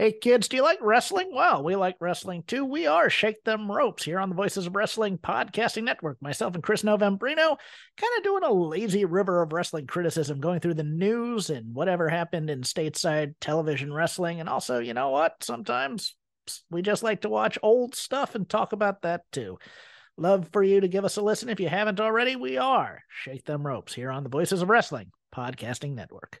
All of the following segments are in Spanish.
Hey kids, do you like wrestling? Well, we like wrestling too. We are Shake Them Ropes here on the Voices of Wrestling Podcasting Network. Myself and Chris Novembrino kind of doing a lazy river of wrestling criticism, going through the news and whatever happened in stateside television wrestling. And also, you know what? Sometimes we just like to watch old stuff and talk about that too. Love for you to give us a listen. If you haven't already, we are Shake Them Ropes here on the Voices of Wrestling Podcasting Network.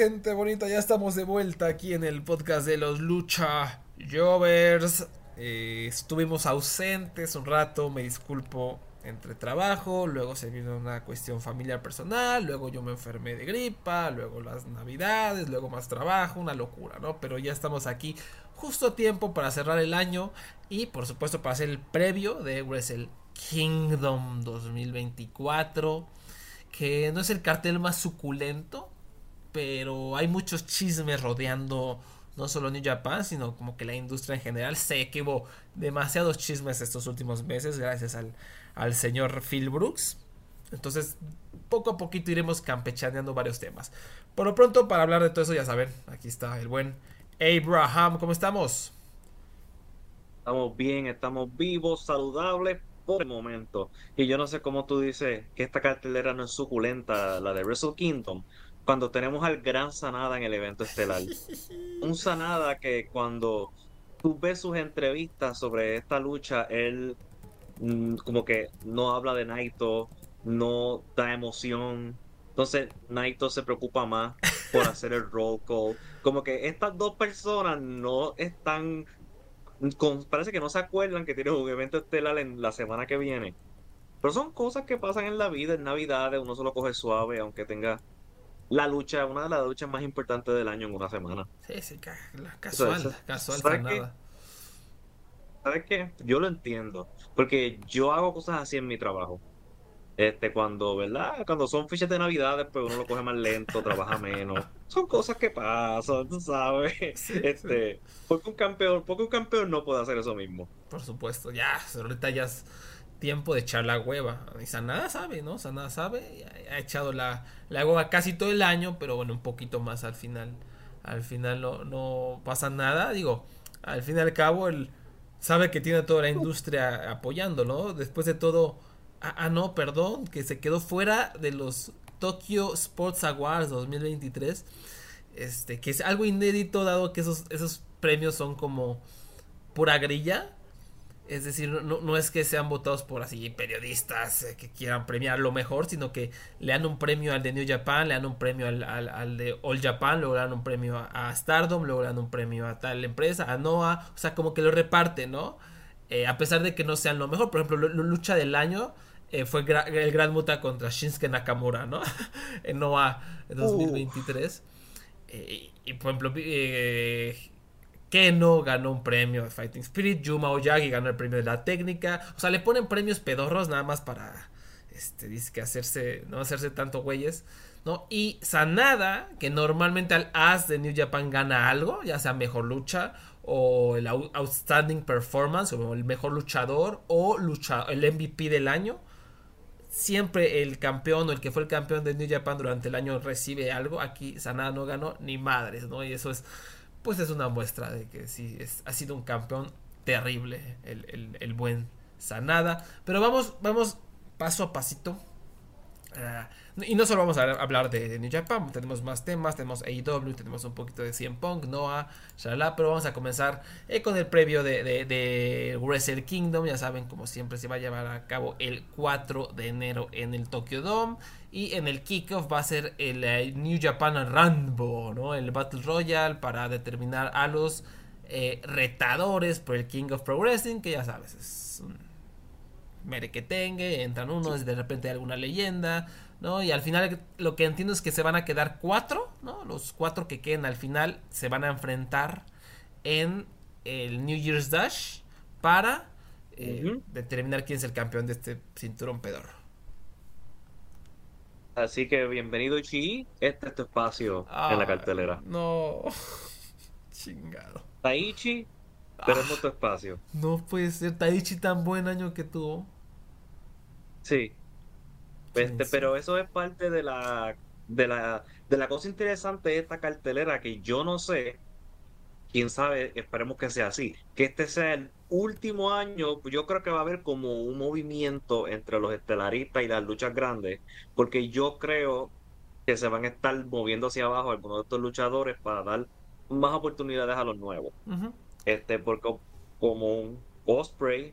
Gente bonita, ya estamos de vuelta aquí en el podcast de los Lucha Jovers. Eh, estuvimos ausentes un rato, me disculpo entre trabajo, luego se vino una cuestión familiar personal, luego yo me enfermé de gripa, luego las navidades, luego más trabajo, una locura, ¿no? Pero ya estamos aquí justo a tiempo para cerrar el año y por supuesto para hacer el previo de Wrestle Kingdom 2024, que no es el cartel más suculento, pero hay muchos chismes rodeando no solo New Japan, sino como que la industria en general. Sé que hubo demasiados chismes estos últimos meses gracias al, al señor Phil Brooks. Entonces, poco a poquito iremos campechaneando varios temas. Por lo pronto, para hablar de todo eso, ya saben, aquí está el buen Abraham. ¿Cómo estamos? Estamos bien, estamos vivos, saludables por el momento. Y yo no sé cómo tú dices que esta cartelera no es suculenta, la de Wrestle Kingdom cuando tenemos al gran Sanada en el evento estelar. Un Sanada que cuando tú ves sus entrevistas sobre esta lucha, él mm, como que no habla de Naito, no da emoción. Entonces Naito se preocupa más por hacer el roll call. Como que estas dos personas no están... parece que no se acuerdan que tienen un evento estelar en la semana que viene. Pero son cosas que pasan en la vida, en Navidades, uno se lo coge suave, aunque tenga la lucha, una de las luchas más importantes del año en una semana. Sí, sí, casual, casual, ¿sabes nada. ¿Sabes qué? Yo lo entiendo, porque yo hago cosas así en mi trabajo. Este, cuando, ¿verdad? Cuando son fichas de navidades, pues uno lo coge más lento, trabaja menos. Son cosas que pasan, tú sabes. este, porque un campeón, porque un campeón no puede hacer eso mismo. Por supuesto, ya, ahorita ya tiempo de echar la hueva. Y Sanada sabe, ¿no? Sanada sabe, ha echado la, la hueva casi todo el año, pero bueno, un poquito más al final. Al final no, no pasa nada. Digo, al fin y al cabo, él sabe que tiene toda la industria apoyándolo. Después de todo, ah, ah, no, perdón, que se quedó fuera de los Tokyo Sports Awards 2023. Este, que es algo inédito dado que esos, esos premios son como pura grilla es decir, no, es que sean votados por así periodistas eh, que quieran premiar lo mejor, sino que le dan un premio al de New Japan, le dan un premio al, al, de All Japan, luego le dan un premio a, Stardom, luego le dan un premio a tal empresa, a Noah, o sea, como que lo reparten, ¿no? Eh, a pesar de que no sean lo mejor, por ejemplo, la lucha del año eh, fue el Gran Muta contra Shinsuke Nakamura, ¿no? en Noah 2023. y por ejemplo, Keno ganó un premio de Fighting Spirit, Yuma Oyagi ganó el premio de la técnica, o sea, le ponen premios pedorros nada más para, este, dice que hacerse, no hacerse tanto güeyes, ¿no? Y Sanada, que normalmente al As de New Japan gana algo, ya sea mejor lucha, o el Outstanding Performance, o el mejor luchador, o lucha, el MVP del año, siempre el campeón o el que fue el campeón de New Japan durante el año recibe algo, aquí Sanada no ganó ni madres, ¿no? Y eso es pues es una muestra de que sí, ha sido un campeón terrible el, buen Sanada. Pero vamos, vamos paso a pasito. Uh, y no solo vamos a hablar de, New Japan, tenemos más temas, tenemos AEW, tenemos un poquito de CM Punk, Noah, shalala, pero vamos a comenzar eh, con el previo de, de, de, Wrestle Kingdom, ya saben, como siempre se va a llevar a cabo el 4 de enero en el Tokyo Dome y en el kickoff va a ser el, el New Japan Rumble, ¿no? el Battle Royale para determinar a los eh, retadores por el King of Pro Wrestling, que ya sabes, es un merequetengue, entran unos, de repente hay alguna leyenda, ¿no? Y al final lo que entiendo es que se van a quedar cuatro, ¿no? Los cuatro que queden al final se van a enfrentar en el New Year's Dash para eh, determinar quién es el campeón de este cinturón pedorro. Así que bienvenido Chi, este es tu espacio en la cartelera. No, chingado. Taichi, tenemos ah, tu espacio. No puede ser Taichi tan buen año que tuvo. Sí. Este, pero eso es parte de la, de la de la cosa interesante de esta cartelera que yo no sé, quién sabe, esperemos que sea así, que este sea el último año, yo creo que va a haber como un movimiento entre los estelaristas y las luchas grandes, porque yo creo que se van a estar moviendo hacia abajo algunos de estos luchadores para dar más oportunidades a los nuevos. Este, porque como un Osprey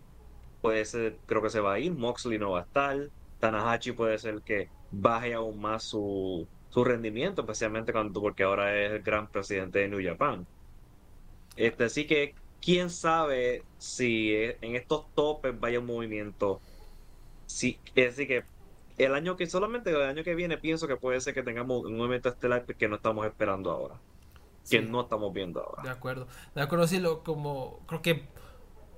puede ser, creo que se va a ir, Moxley no va a estar, Tanahashi puede ser que baje aún más su, su rendimiento, especialmente cuando porque ahora es el gran presidente de New Japan. Este, así que quién sabe si en estos topes vaya un movimiento. Sí, así que el año que solamente el año que viene pienso que puede ser que tengamos un movimiento estelar que no estamos esperando ahora que no estamos viendo ahora. De acuerdo, de acuerdo, sí, lo, como creo que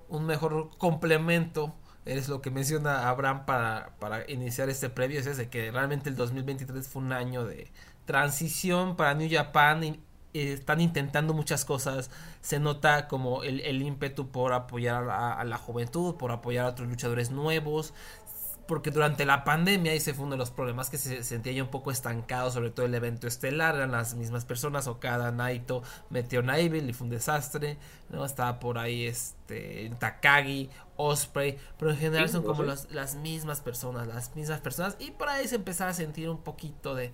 un mejor complemento es lo que menciona Abraham para, para iniciar este previo, es ese, que realmente el 2023 fue un año de transición para New Japan y, están intentando muchas cosas, se nota como el, el ímpetu por apoyar a, a, la juventud, por apoyar a otros luchadores nuevos, porque durante la pandemia ese fue uno de los problemas que se sentía ya un poco estancado, sobre todo el evento estelar, eran las mismas personas, Okada, Naito, Meteo Naivil y fue un desastre, ¿no? Estaba por ahí este Takagi, Osprey, pero en general son como las mismas personas, las mismas personas y por ahí se empezaba a sentir un poquito de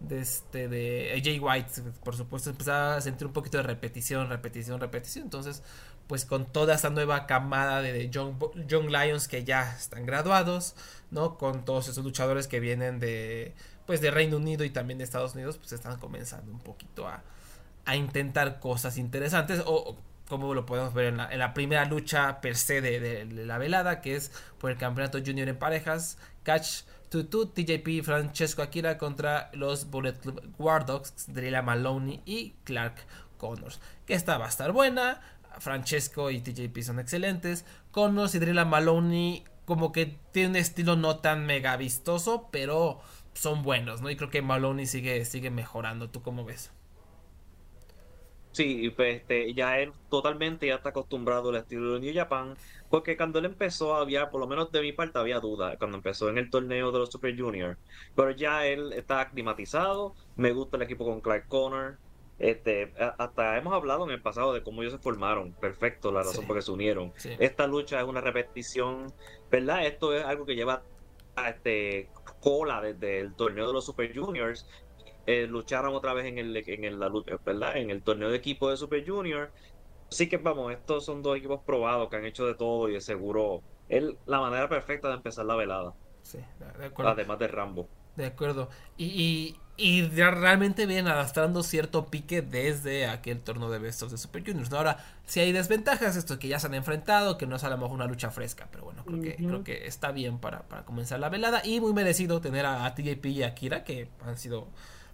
de este de Jay White, por supuesto, empezaba a sentir un poquito de repetición, repetición, repetición, entonces pues con toda esta nueva camada de Young, Young, Lions que ya están graduados, ¿no? Con todos esos luchadores que vienen de, pues de Reino Unido y también de Estados Unidos, pues están comenzando un poquito a, a intentar cosas interesantes o, como lo podemos ver en la, en la primera lucha per se de, de, la velada, que es por el campeonato junior en parejas, Catch Tutu, TJP, Francesco Akira contra los Bullet Club War Dogs, Drilla Maloney y Clark Connors. Que esta va a estar buena. Francesco y TJP son excelentes. Connors y Drilla Maloney como que tiene un estilo no tan mega vistoso, pero son buenos, ¿no? Y creo que Maloney sigue, sigue mejorando. ¿Tú cómo ves? Sí, pues este, ya él totalmente ya está acostumbrado al estilo de New Japan, porque cuando él empezó había, por lo menos de mi parte, había duda cuando empezó en el torneo de los Super Junior, pero ya él está aclimatizado, me gusta el equipo con Clark Connor, este, hasta hemos hablado en el pasado de cómo ellos se formaron. Perfecto, la razón por que se unieron. Esta lucha es una repetición, ¿verdad? Esto es algo que lleva a este cola desde el torneo de los Super Juniors. Eh, lucharon otra vez en el, en el, la ¿verdad? En el torneo de equipo de Super Junior. Así que vamos, estos son dos equipos probados que han hecho de todo y de seguro es la manera perfecta de empezar la velada. Sí, de acuerdo. Además de Rambo. De acuerdo. y y realmente vienen arrastrando cierto pique desde aquel torneo de Best of the Super Juniors. Ahora, si hay desventajas, esto que ya se han enfrentado, que no es a lo mejor una lucha fresca, pero bueno, creo, que, creo que está bien para, para, comenzar la velada y muy merecido tener a, TJP y a Kira, que han sido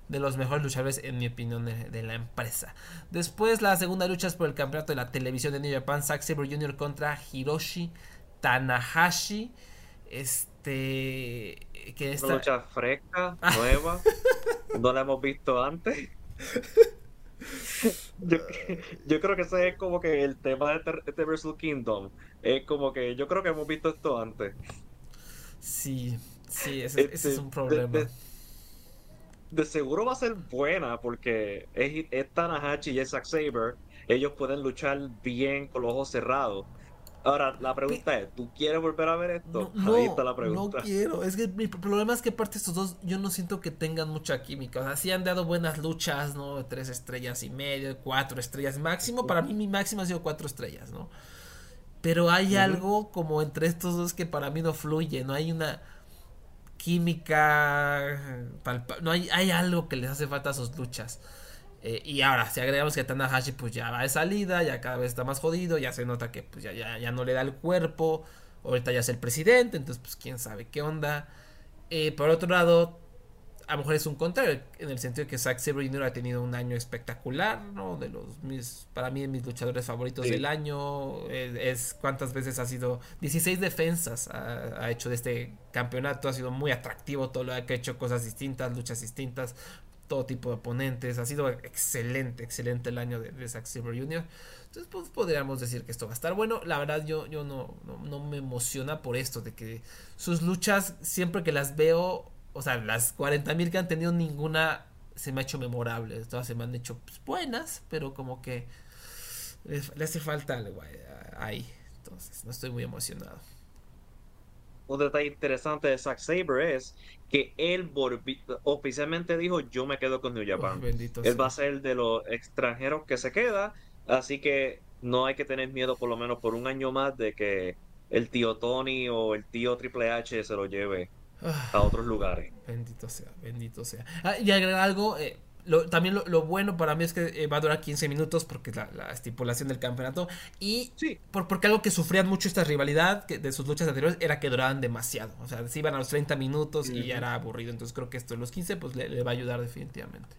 de los mejores luchadores en mi opinión de, la empresa. Después la segunda lucha es por el campeonato de la televisión de New Japan, Zack Sabre Jr. contra Hiroshi Tanahashi. Este que esta... Una lucha fresca, nueva, no la hemos visto antes. Yo, creo que ese es como que el tema de, The Wrestle Kingdom. Es como que yo creo que hemos visto esto antes. Sí, sí, ese, es este, un problema. De, seguro va a ser buena porque es, es Tanahashi y es Zack Saber. Ellos pueden luchar bien con los ojos cerrados. Ahora, la pregunta es, ¿tú quieres volver a ver esto? No, Ahí está la pregunta. No quiero. Es que mi problema es que aparte estos dos, yo no siento que tengan mucha química. O sea, sí han dado buenas luchas, ¿no? Tres estrellas y medio, cuatro estrellas máximo. Para mí mi máximo ha sido cuatro estrellas, ¿no? Pero hay algo como entre estos dos que para mí no fluye. No hay una química. No hay, hay algo que les hace falta a sus luchas. Eh, y ahora, si agregamos que Tanahashi pues ya va de salida, ya cada vez está más jodido, ya se nota que pues ya, ya, ya no le da el cuerpo, ahorita ya es el presidente, entonces pues quién sabe qué onda. Eh, por otro lado, a lo mejor es un contrario, en el sentido de que Zack Sabre Jr. ha tenido un año espectacular, ¿no? De los mis, para mí, mis luchadores favoritos del año. Es, cuántas veces ha sido 16 defensas ha, ha, hecho de este campeonato, ha sido muy atractivo todo lo que ha hecho, cosas distintas, luchas distintas todo tipo de oponentes. Ha sido excelente, excelente el año de, Zack Silver Jr. Entonces, pues podríamos decir que esto va a estar bueno. La verdad, yo, yo no, no, me emociona por esto, de que sus luchas, siempre que las veo, o sea, las 40.000 que han tenido, ninguna se me ha hecho memorable. Todas se me han hecho pues, buenas, pero como que le hace falta algo ahí. Entonces, no estoy muy emocionado un detalle interesante de Zack Saber es que él oficialmente dijo yo me quedo con New Japan. él va a ser de los extranjeros que se queda, así que no hay que tener miedo por lo menos por un año más de que el tío Tony o el tío Triple H se lo lleve a ah. otros lugares. Bendito sea, bendito sea. Ah, y agregar algo, eh, también lo, bueno para mí es que eh, va a durar 15 minutos porque la, la estipulación del campeonato. Y por, porque algo que sufrían mucho esta rivalidad de sus luchas anteriores era que duraban demasiado. O sea, se iban a los 30 minutos y ya era aburrido. Entonces creo que esto de los 15 pues le, va a ayudar definitivamente.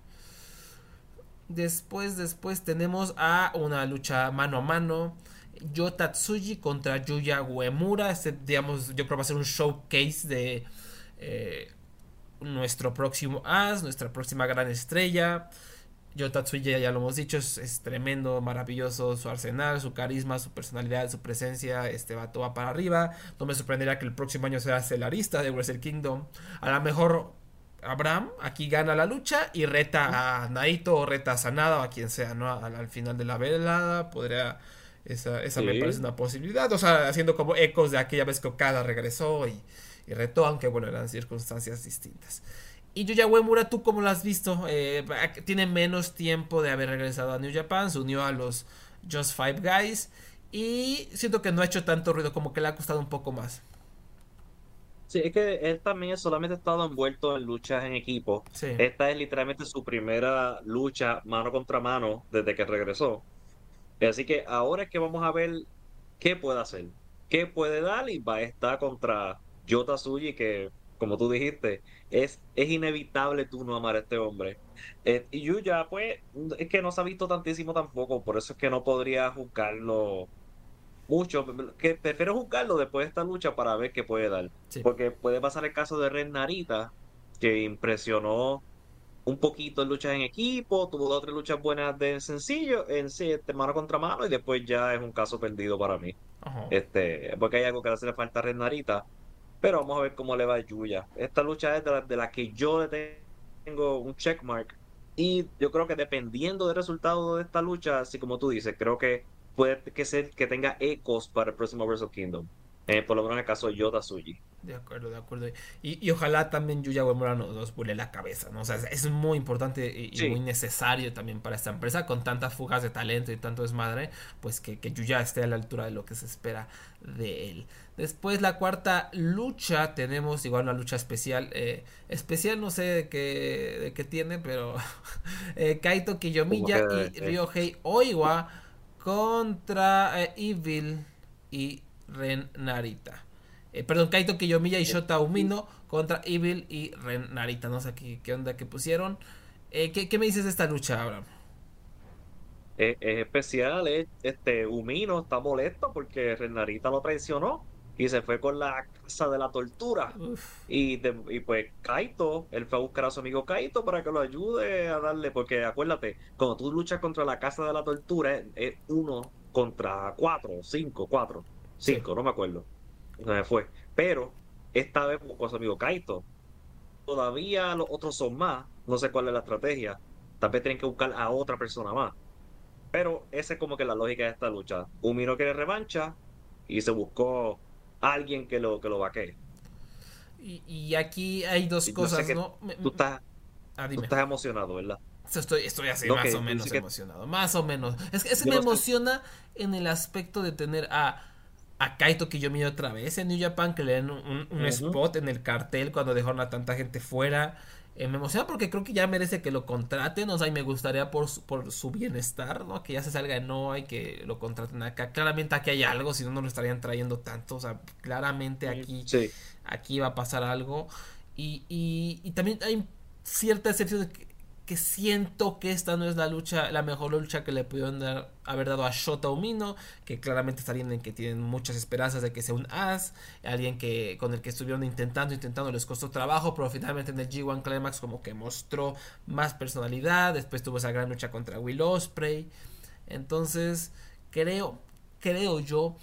Después, después tenemos a una lucha mano a mano. Yota Tsuji contra Yuya Uemura. Este, digamos, yo creo que va a ser un showcase de eh, nuestro próximo as, nuestra próxima gran estrella. Yo Tatsuya ya lo hemos dicho, es, tremendo, maravilloso su arsenal, su carisma, su personalidad, su presencia, este vato va para arriba. No me sorprendería que el próximo año sea celarista de Wrestle Kingdom. A lo mejor Abraham aquí gana la lucha y reta a Naito o reta a Sanada o a quien sea, ¿no? Al, final de la velada podría... Esa, esa me parece una posibilidad. O sea, haciendo como ecos de aquella vez que Okada regresó y y retó, aunque bueno, eran circunstancias distintas. Y Yuya Uemura, ¿tú cómo lo has visto? Eh, tiene menos tiempo de haber regresado a New Japan, se unió a los Just Five Guys y siento que no ha hecho tanto ruido, como que le ha costado un poco más. Sí, es que él también solamente ha estado envuelto en luchas en equipo. Esta es literalmente su primera lucha mano contra mano desde que regresó. Así que ahora es que vamos a ver qué puede hacer, qué puede dar y va a estar contra Yota Suji, que como tú dijiste, es, es inevitable tú no amar a este hombre. Eh, y Yuya, pues, es que no se ha visto tantísimo tampoco, por eso es que no podría juzgarlo mucho. Que prefiero juzgarlo después de esta lucha para ver qué puede dar. Porque puede pasar el caso de Ren Narita, que impresionó un poquito en luchas en equipo, tuvo dos o tres luchas buenas de sencillo, en sí, este, mano contra mano, y después ya es un caso perdido para mí. Este, porque hay algo que le hace falta a Ren Narita pero vamos a ver cómo le va a Yuya. Esta lucha es de la, que yo tengo un checkmark. Y yo creo que dependiendo del resultado de esta lucha, así como tú dices, creo que puede que ser que tenga ecos para el próximo Wrestle Kingdom. Eh, por lo menos en el caso de Yoda Suji. De acuerdo, de acuerdo. Y, ojalá también Yuya Uemura nos, nos vuele la cabeza, ¿no? O sea, es muy importante y, muy necesario también para esta empresa, con tantas fugas de talento y tanto desmadre, pues que, que Yuya esté a la altura de lo que se espera de él. Después la cuarta lucha, tenemos igual una lucha especial. Eh, especial no sé de qué, de qué tiene, pero eh, Kaito Kiyomiya y Ryohei Oiwa contra eh, Evil y Ren Narita. Eh, perdón, Kaito Kiyomiya y Shota Umino contra Evil y Ren Narita. No sé qué, qué onda que pusieron. Eh, ¿qué, me dices de esta lucha, Abraham? Es, especial, este Umino está molesto porque Ren Narita lo traicionó y se fue con la casa de la tortura. Y, y, pues Kaito, él fue a buscar a su amigo Kaito para que lo ayude a darle, porque acuérdate, cuando tú luchas contra la casa de la tortura, es, uno contra cuatro, cinco, cuatro. Cinco, no me acuerdo. Me fue. Pero esta vez con su amigo Kaito. Todavía los otros son más. No sé cuál es la estrategia. Tal vez tienen que buscar a otra persona más. Pero esa es como que la lógica de esta lucha. Umino quiere revancha. y se buscó alguien que lo, que lo vaquee. Y, y aquí hay dos cosas, ¿no? Tú estás, ah, tú estás emocionado, ¿verdad? Estoy, estoy así, más o menos emocionado. Más o menos. Es que, es me emociona en el aspecto de tener a, a Kaito Kiyomi otra vez en New Japan, que le den un, spot en el cartel cuando dejaron a tanta gente fuera. Eh, me emociona porque creo que ya merece que lo contraten, o sea, y me gustaría por su, por su bienestar, ¿no? Que ya se salga de no y que lo contraten acá. Claramente aquí hay algo, si no, no lo estarían trayendo tanto, o sea, claramente aquí, aquí va a pasar algo. Y, y, y también hay cierta excepción de que que siento que esta no es la lucha, la mejor lucha que le pudieron haber dado a Shota Umino, que claramente está alguien en que tienen muchas esperanzas de que sea un as, alguien que con el que estuvieron intentando, intentando, les costó trabajo, pero finalmente en el G1 Climax como que mostró más personalidad, después tuvo esa gran lucha contra Will Osprey, entonces creo, creo yo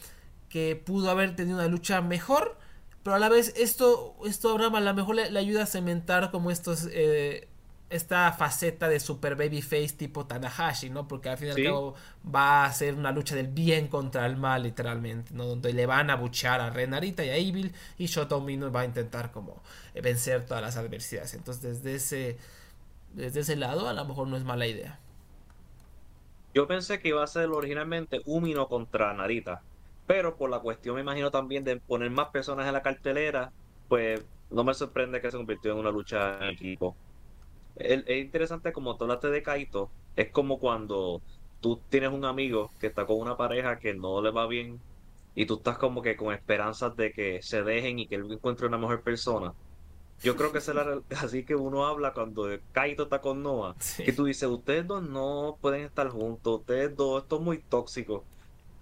que pudo haber tenido una lucha mejor, pero a la vez esto, esto Abraham a lo mejor le, ayuda a cementar como estos... Eh, esta faceta de super babyface tipo Tanahashi, ¿no? Porque al fin y al cabo va a ser una lucha del bien contra el mal, literalmente, ¿no? Donde le van a buchar a Renarita y a Evil y Shota Umino va a intentar como vencer todas las adversidades. Entonces, desde ese, desde ese lado, a lo mejor no es mala idea. Yo pensé que iba a ser originalmente Umino contra Narita, pero por la cuestión, me imagino también de poner más personas en la cartelera, pues no me sorprende que se convirtió en una lucha en equipo es, interesante como tú hablaste de Kaito, es como cuando tú tienes un amigo que está con una pareja que no le va bien y tú estás como que con esperanzas de que se dejen y que él encuentre una mejor persona. Yo creo que es así que uno habla cuando Kaito está con Noah, que tú dices, ustedes dos no pueden estar juntos, ustedes dos, esto es muy tóxico,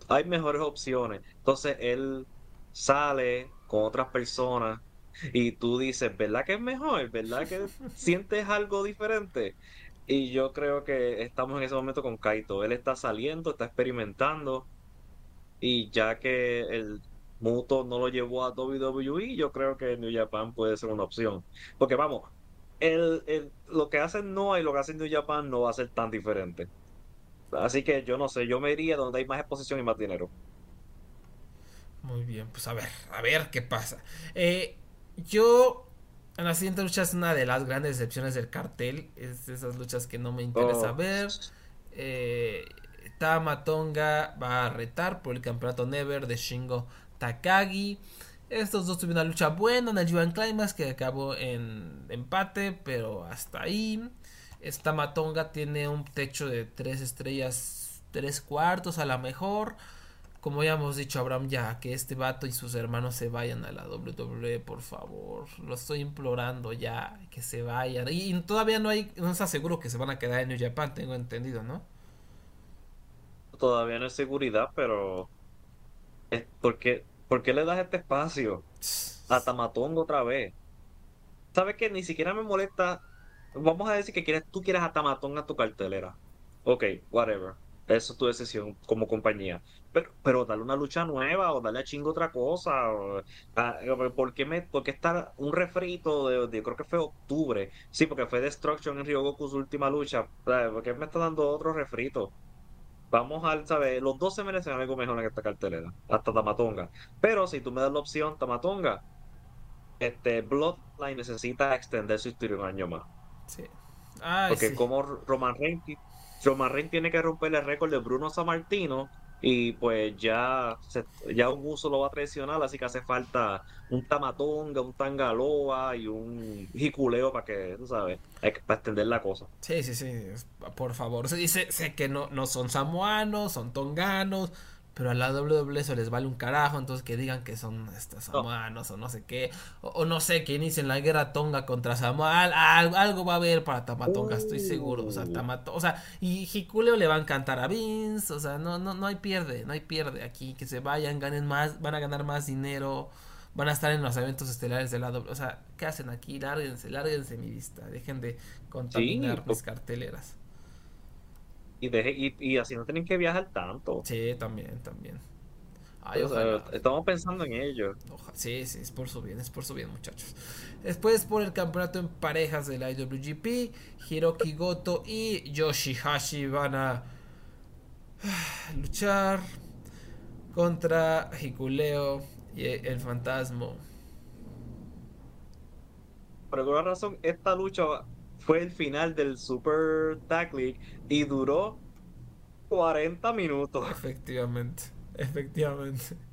hay mejores opciones. Entonces él sale con otras personas y tú dices, ¿verdad que es mejor? ¿Verdad que sientes algo diferente? Y yo creo que estamos en ese momento con Kaito. Él está saliendo, está experimentando. Y ya que el Muto no lo llevó a WWE, yo creo que New Japan puede ser una opción. Porque vamos, el, el, lo que hace Noah y lo que hace New Japan no va a ser tan diferente. Así que yo no sé, yo me iría donde hay más exposición y más dinero. Muy bien, pues a ver, a ver qué pasa. Eh, yo, en la siguiente lucha es una de las grandes decepciones del cartel. Es de esas luchas que no me interesa oh. ver. Eh, Tamatonga va a retar por el campeonato Never de Shingo Takagi. Estos dos tuvieron una lucha buena en el Yuan Climax que acabó en empate, pero hasta ahí. Esta Matonga tiene un techo de tres estrellas, tres cuartos a la mejor como ya hemos dicho, Abraham, ya que este vato y sus hermanos se vayan a la WWE, por favor. Lo estoy implorando ya, que se vayan. Y, todavía no hay, no está seguro que se van a quedar en New Japan, tengo entendido, ¿no? Todavía no es seguridad, pero. ¿Por qué, ¿Por le das este espacio a Tamatongo otra vez? ¿Sabes que Ni siquiera me molesta. Vamos a decir que quieres, tú quieres a Tamatonga a tu cartelera. Ok, whatever. Eso es tu decisión como compañía. Pero, pero dale una lucha nueva o dale a chingo otra cosa. Ah, ¿por, qué me, por estar un refrito de, yo creo que fue octubre? Sí, porque fue Destruction en Ryogoku su última lucha. ¿Por qué me está dando otro refrito? Vamos a, ¿sabes? Los dos se merecen algo mejor en esta cartelera. Hasta Tamatonga. Pero si tú me das la opción Tamatonga, este Bloodline necesita extender su historia un año más. Sí. porque como Roman Reigns Roman Reigns tiene que romper el récord de Bruno Sammartino y pues ya, ya un uso lo va a traicionar, así que hace falta un tamatonga, un tangaloa y un jiculeo para que, tú sabes, para extender la cosa. Sí, sí, sí, por favor. Se dice, sé que no, no son samoanos, son tonganos, pero a la WWE eso les vale un carajo, entonces que digan que son estos samoanos o no sé qué, o, no sé, que inicien la guerra tonga contra Samoa, algo va a haber para Tamatonga, estoy seguro, o sea. Tamatonga, o sea, y Hikuleo le va a encantar a Vince, o sea, no, no, no hay pierde, no hay pierde aquí, que se vayan, ganen más, van a ganar más dinero, van a estar en los eventos estelares de la WWE, o sea, ¿qué hacen aquí? Lárguense, lárguense mi vista, dejen de contaminar mis carteleras. Y, y, así no tienen que viajar tanto. Sí, también, también. estamos pensando en ello. sí, sí, es por su bien, es por su bien, muchachos. Después por el campeonato en parejas del IWGP, Hiroki Goto y Yoshihashi van a luchar. contra Hikuleo y el fantasma. Por alguna razón, esta lucha fue el final del Super Tag League y duró 40 minutos. Efectivamente, efectivamente.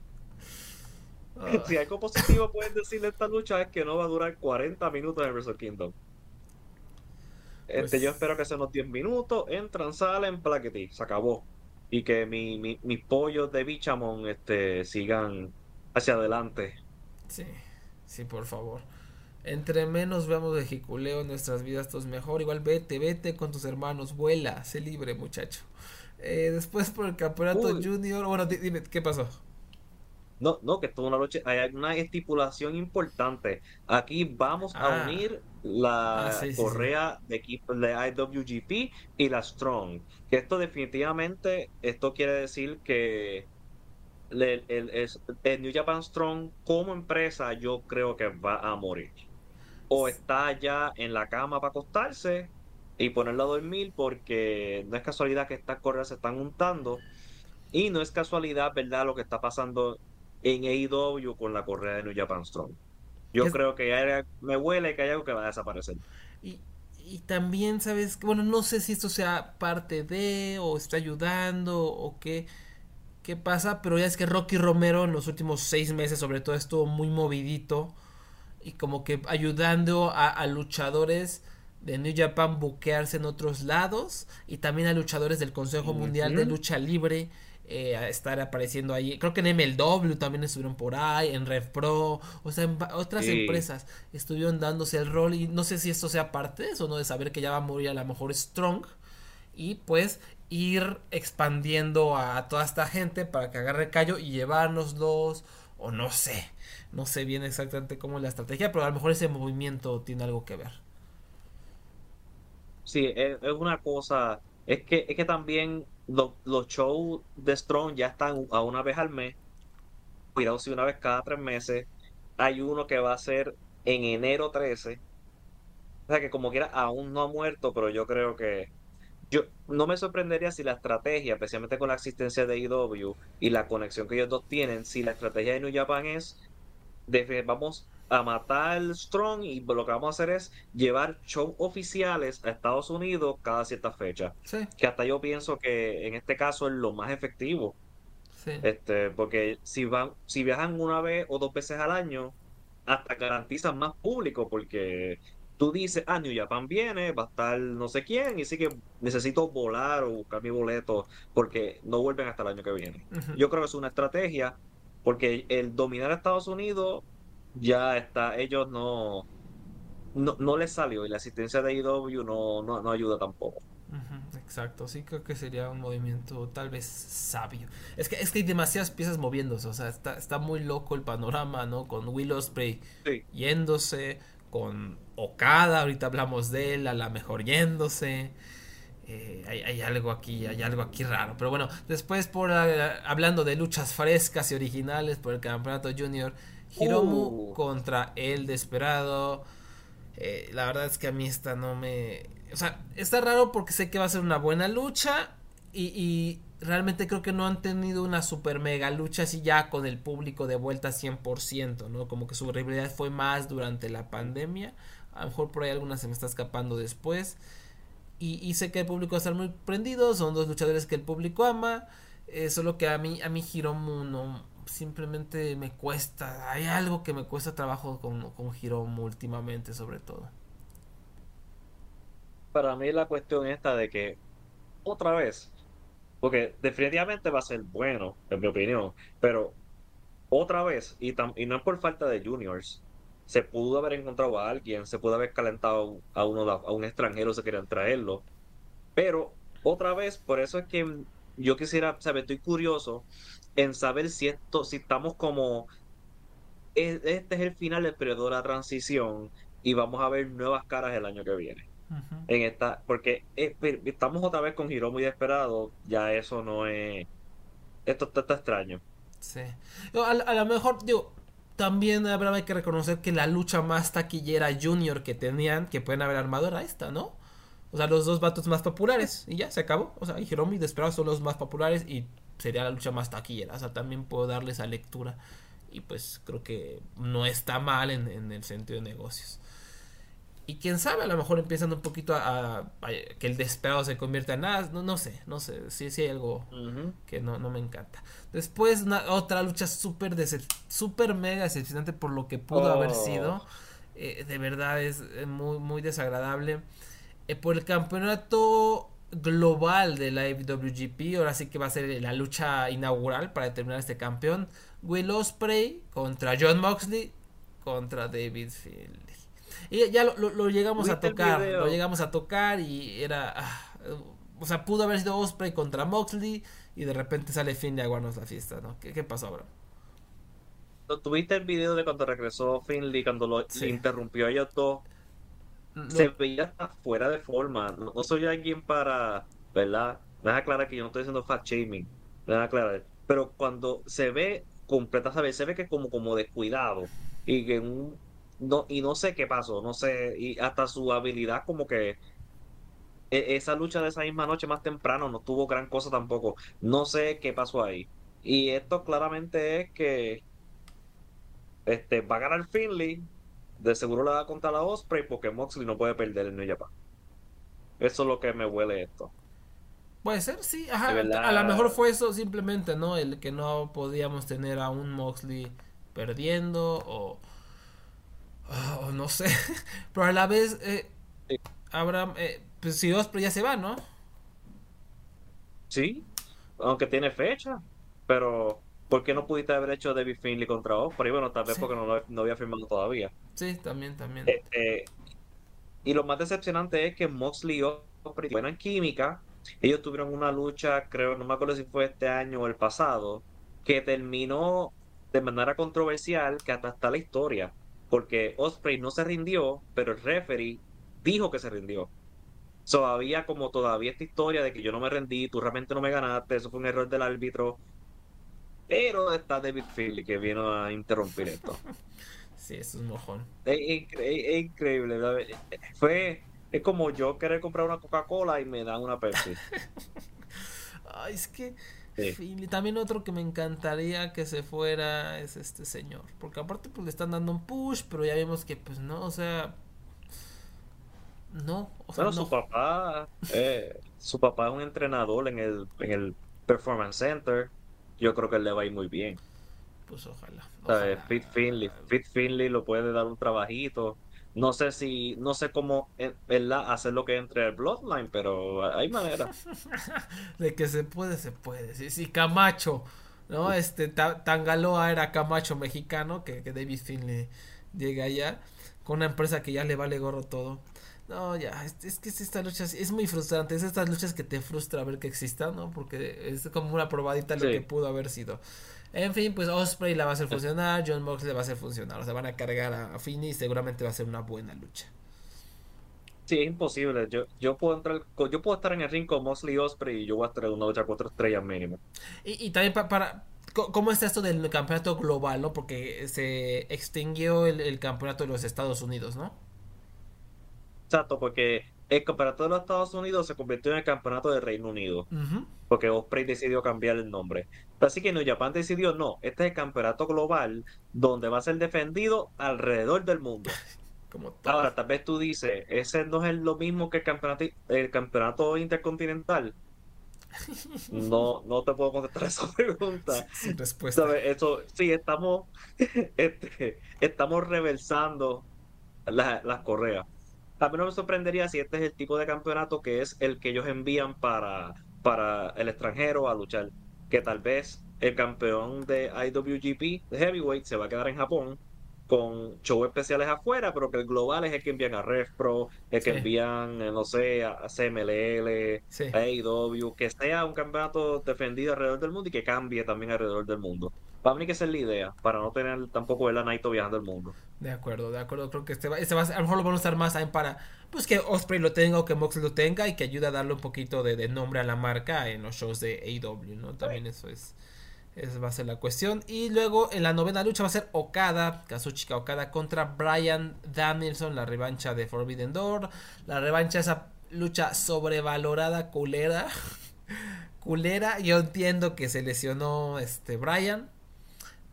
Si algo positivo pueden decir de esta lucha es que no va a durar 40 minutos en Wrestle Kingdom. Este, Pues- Yo espero que sean unos 10 minutos, entran, salen, plaquetí, se acabó. Y que mi, mi- mis pollos de Bichamon este, sigan hacia adelante. Sí, sí, por favor. Entre menos veamos de Hikuleo en nuestras vidas, todo es mejor. Igual vete, vete con tus hermanos, vuela, sé libre, muchacho. Eh, después por el campeonato Uy. junior, bueno, di- dime, ¿qué pasó? No, no, que es una lucha, hay una estipulación importante. Aquí vamos Ah. a unir la Ah, sí, sí, sí. correa de equipo de IWGP y la Strong. Que esto definitivamente, esto quiere decir que el, el- es- el New Japan Strong como empresa yo creo que va a morir. O está ya en la cama para acostarse y ponerla a dormir porque no es casualidad que estas correas se están untando y no es casualidad, ¿verdad? Lo que está pasando en AEW con la correa de New Japan Strong. Yo Es- creo que hay- me huele que hay algo que va a desaparecer. Y, y también, ¿sabes? que Bueno, no sé si esto sea parte de o está ayudando o qué, qué pasa, pero ya es que Rocky Romero en los últimos seis meses sobre todo estuvo muy movidito y como que ayudando a, a luchadores de New Japan buquearse en otros lados y también a luchadores del Consejo Mundial de. Lucha Libre eh, a estar apareciendo ahí. Creo que en MLW también estuvieron por ahí, en Rev Pro, o sea, en otras Sí. empresas estuvieron dándose el rol y no sé si esto sea parte de eso, ¿no? De saber que ya va a morir a lo mejor Strong y pues ir expandiendo a toda esta gente para que agarre callo y llevárnoslos o no sé, no sé bien exactamente cómo es la estrategia, pero a lo mejor ese movimiento tiene algo que ver. Sí, es, es una cosa. Es que, es que también lo- los shows de Strong ya están a una vez al mes. Cuidado si una vez cada tres meses. Hay uno que va a ser en enero 13. O sea que como quiera aún no ha muerto, pero yo creo que yo no me sorprendería si la estrategia, especialmente con la existencia de IW y la conexión que ellos dos tienen, si la estrategia de New Japan es de- vamos a matar Strong y lo que vamos a hacer es llevar shows oficiales a Estados Unidos cada cierta fecha. Sí, Que hasta yo pienso que en este caso es lo más efectivo. sí. Este, porque si van, si viajan una vez o dos veces al año, hasta garantizan más público, porque tú dices, ah, New Japan viene, va a estar no sé quién, y sí que necesito volar o buscar mi boleto, porque no vuelven hasta el año que viene. Yo creo que es una estrategia, porque el dominar a Estados Unidos ya está, ellos no, no, no les salió, y la asistencia de IW no, no, no ayuda tampoco. Exacto, sí creo que sería un movimiento tal vez sabio. Es que es que hay demasiadas piezas moviéndose, o sea, está, está muy loco el panorama, ¿no? Con Will Ospreay Sí. yéndose, con Okada, ahorita hablamos de él, a la mejor yéndose. Eh, hay, hay algo aquí, hay algo aquí raro. Pero bueno, después por eh, hablando de luchas frescas y originales por el campeonato junior, Hiromu Uh. contra el Desperado. Eh, la verdad es que a mí esta no me... O sea, está raro porque sé que va a ser una buena lucha y, y realmente creo que no han tenido una super mega lucha así ya con el público de vuelta 100%, ¿no? Como que su rivalidad fue más durante la pandemia. A lo mejor por ahí alguna se me está escapando después. Y, sé que el público va a estar muy prendido. Son dos luchadores que el público ama. eh, solo que a mí, a mí Hiromu no, simplemente me cuesta. Hay algo que me cuesta trabajo con, con Hiromu últimamente, sobre todo. Para mí la cuestión esta de que otra vez, porque definitivamente va a ser bueno, en mi opinión, pero otra vez, y, tam- y no es por falta de juniors, se pudo haber encontrado a alguien, se pudo haber calentado a uno a un extranjero si querían traerlo, pero otra vez, por eso es que yo quisiera saber, estoy curioso en saber si esto, si estamos como e- este es el final del periodo de la transición y vamos a ver nuevas caras el año que viene en esta, porque eh, estamos otra vez con Hiro muy desesperado, ya eso no es, esto está, está extraño. Sí. A, a lo mejor, digo, también habrá que reconocer que la lucha más taquillera junior que tenían, que pueden haber armado, era esta, ¿no? O sea, los dos vatos más populares. Y ya, se acabó. O sea, y Hiromu y Desperado son los más populares y sería la lucha más taquillera. O sea, también puedo darle esa lectura. Y pues creo que no está mal en, en el sentido de negocios. Y quién sabe, a lo mejor empiezan un poquito a, que el desesperado se convierta en nada. No, no sé, no sé. Sí, sí hay algo que no, no, me encanta. Después, otra lucha súper super mega decepcionante por lo que pudo haber oh. sido. Eh, de verdad es eh, muy, muy desagradable. Eh, por el campeonato global de la IWGP, ahora sí que va a ser la lucha inaugural para determinar este campeón. Will Ospreay contra John Moxley contra David Finlay. Y ya lo, llegamos a tocar, lo llegamos a tocar y era... Ah, o sea, pudo haber sido Osprey contra Moxley y de repente sale Finley a guardarnos la fiesta, ¿no? ¿Qué, pasó ahora? ¿Tuviste el video de cuando regresó Finley, cuando lo interrumpió a ellos dos? Se veía fuera de forma. No, soy alguien para, ¿verdad? Me deja aclarar que yo no estoy haciendo fat shaming. Me deja aclarar. Pero cuando se ve completa, ¿sabes? Se ve que como, como descuidado y que un no, y no sé qué pasó, no sé, y hasta su habilidad como que e, esa lucha de esa misma noche más temprano no tuvo gran cosa tampoco. No sé qué pasó ahí. Y esto claramente es que este va a ganar Finley, de seguro le va a contar a Osprey porque Moxley no puede perder el New Japan. Eso es lo que me huele esto. Puede ser, sí. Ajá, a lo mejor fue eso simplemente, ¿no? El que no podíamos tener a un Moxley perdiendo o Oh, no sé. Pero a la vez, eh, Abraham, eh, pues si Osprey ya se va, ¿no? Sí, aunque tiene fecha. Pero, ¿por qué no pudiste haber hecho David Finley contra Osprey? Bueno, tal vez porque no, no, había firmado todavía. Sí, también, también. Este, y lo más decepcionante es que Moxley y Osprey buenan química. Ellos tuvieron una lucha, creo, no me acuerdo si fue este año o el pasado, que terminó de manera controversial, que hasta está la historia porque Osprey no se rindió, pero el referee dijo que se rindió. So, había como todavía esta historia de que yo no me rendí, tú realmente no me ganaste, eso fue un error del árbitro. Pero está David Philly que vino a interrumpir esto. Sí, es un mojón. Es, increíble. Fue, es como yo querer comprar una Coca-Cola y me dan una Pepsi. Ay, es que también otro que me encantaría que se fuera es este señor. Porque aparte pues le están dando un push, pero ya vemos que pues no, o sea... No, o sea, su papá, eh, su papá es un entrenador en el, en el Performance Center. Yo creo que él le va a ir muy bien. Pues ojalá. Fit Finley, Fit Finley lo puede dar un trabajito no sé si, no sé cómo eh, hacer lo que entre el Bloodline, pero hay manera. de que se puede, se puede. Sí, sí, Camacho, ¿no? Este, Tangaloa era Camacho mexicano, que, que David Finley llega allá, con una empresa que ya le vale gorro todo. No, ya, es, que esta lucha es muy frustrante. Es estas luchas que te frustra ver que existan, ¿no? Porque es como una probadita de lo que pudo haber sido. En fin, pues Osprey la va a hacer funcionar, John Moxley la va a hacer funcionar. O sea, van a cargar a Finney y seguramente va a ser una buena lucha. Sí, es imposible. Yo, yo puedo entrar, yo puedo estar en el ring con Moxley y Osprey y yo voy a estar en una lucha cuatro estrellas mínimo. Y, y también para, ¿Cómo está esto del campeonato global, no? Porque se extinguió el campeonato de los Estados Unidos, ¿no? Exacto, porque el campeonato de los Estados Unidos se convirtió en el campeonato del Reino Unido. Porque Osprey decidió cambiar el nombre. Así que New Japan decidió, no, este es el campeonato global donde va a ser defendido alrededor del mundo. Como Ahora, tal vez tú dices, ese no es lo mismo que el campeonato, el campeonato intercontinental. No, no te puedo contestar esa pregunta. Sin respuesta. Eso, sí, estamos, este, estamos reversando las correas. A mí no me sorprendería si este es el tipo de campeonato que es el que ellos envían para, para el extranjero a luchar. Que tal vez el campeón de IWGP de Heavyweight se va a quedar en Japón con shows especiales afuera, pero que el global es el que envían a RevPro, el que envían, eh, no sé, a CMLL, a AEW, que sea un campeonato defendido alrededor del mundo y que cambie también alrededor del mundo. Para mí que esa es la idea, para no tener tampoco ver a Naito viajando el mundo. De acuerdo, de acuerdo. Creo que este va, este va a, lo mejor lo van a usar más también para pues que Osprey lo tenga o que Moxley lo tenga y que ayude a darle un poquito de, nombre a la marca en los shows de AEW, ¿no? También eso es, esa va a ser la cuestión. Y luego en la novena lucha va a ser Okada, Kazuchika Okada contra Brian Danielson, la revancha de Forbidden Door, la revancha esa lucha sobrevalorada, culera. culera. Yo entiendo que se lesionó este Brian,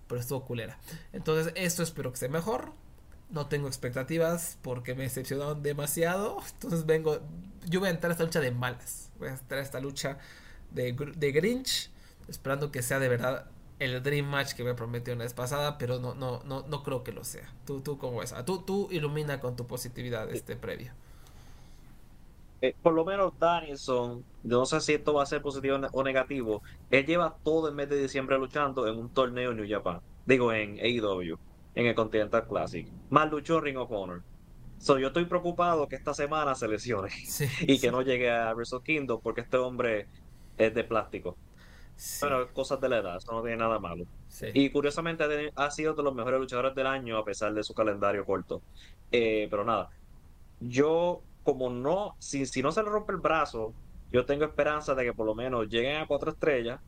pero estuvo culera. Entonces, esto espero que sea mejor. No tengo expectativas porque me decepcionaron demasiado. Entonces vengo, yo voy a entrar a esta lucha de malas. Voy a entrar a esta lucha de, de Grinch, esperando que sea de verdad el Dream Match que me prometió la vez pasada, pero no, no, no, no creo que lo sea. Tú, tú cómo ves. Ah, tú, tú ilumina con tu positividad este previo. Eh, por lo menos Danielson, no sé si esto va a ser positivo o negativo, él lleva todo el mes de diciembre luchando en un torneo en New Japan, digo en AEW, en el Continental Classic, más luchó Ring of Honor. So, yo estoy preocupado que esta semana se lesione y que no llegue a Wrestle Kingdom porque este hombre es de plástico. Bueno, cosas de la edad, eso no tiene nada malo. Y curiosamente ha sido de los mejores luchadores del año a pesar de su calendario corto. Eh, pero nada, yo como no, si, si no se le rompe el brazo, yo tengo esperanza de que por lo menos lleguen a cuatro estrellas.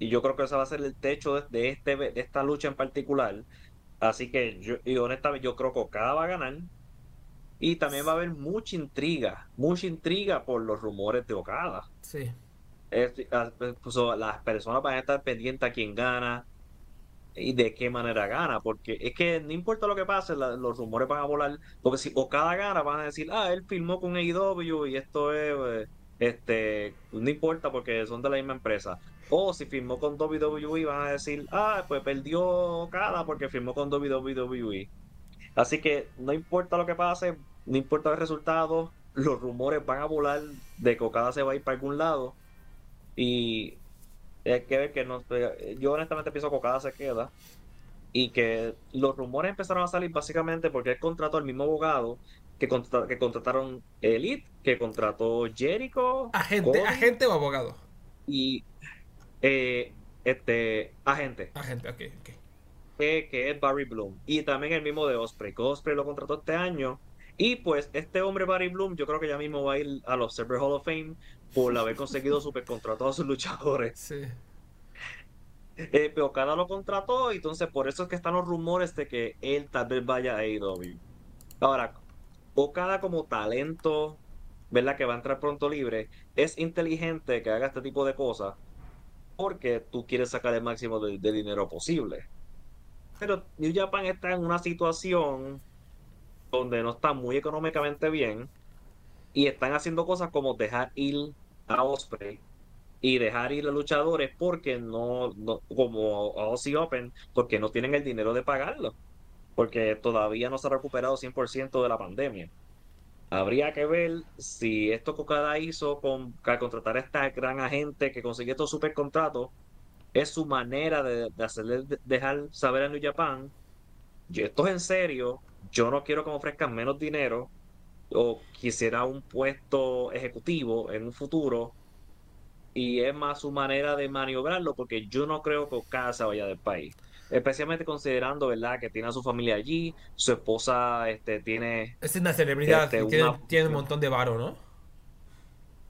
Y yo creo que ese va a ser el techo de, este, de esta lucha en particular. Así que yo, y honestamente, yo creo que Okada va a ganar. Y también va a haber mucha intriga, mucha intriga por los rumores de Okada. Sí. Ah, pues, las personas van a estar pendientes a quién gana y de qué manera gana, porque es que no importa lo que pase, los rumores van a volar, porque si o cada gana van a decir, ah, él filmó con AEW y esto es, eh, este, no importa porque son de la misma empresa. O si firmó con WWE van a decir, ah, pues perdió cada porque firmó con WWE. Así que no importa lo que pase, no importa el resultado, los rumores van a volar de que cada se va a ir para algún lado y hay que ver que no, yo honestamente pienso que Okada se queda y que los rumores empezaron a salir básicamente porque él contrató al mismo abogado que, que contrataron Elite, que contrató Jericho. ¿Agente, agente o abogado? Y eh, este agente. Agente, ok, ok. Que, es Barry Bloom. Y también el mismo de Osprey, que Osprey lo contrató este año. Y pues este hombre Barry Bloom, yo creo que ya mismo va a ir a los Server Hall of Fame por haber conseguido supercontrato a sus luchadores. Sí. Eh, pero cada lo contrató, y entonces por eso es que están los rumores de que él tal vez vaya a AEW. Ahora, Okada como talento, ¿verdad? Que va a entrar pronto libre, es inteligente que haga este tipo de cosas porque tú quieres sacar el máximo de, de dinero posible. Pero New Japan está en una situación donde no está muy económicamente bien y están haciendo cosas como dejar ir a Osprey y dejar ir a luchadores porque no, no como a Open, porque no tienen el dinero de pagarlo, porque todavía no se ha recuperado 100% de la pandemia. Habría que ver si esto que hizo con contratar a esta gran agente que consiguió estos super contratos es su manera de, de dejar saber a New Japan, yo esto es en serio, yo no quiero que me ofrezcan menos dinero o quisiera un puesto ejecutivo en un futuro y es más su manera de maniobrarlo porque yo no creo que Okada vaya del país. Especialmente considerando verdad que tiene a su familia allí su esposa este tiene es una celebridad este, tiene, un montón de varo no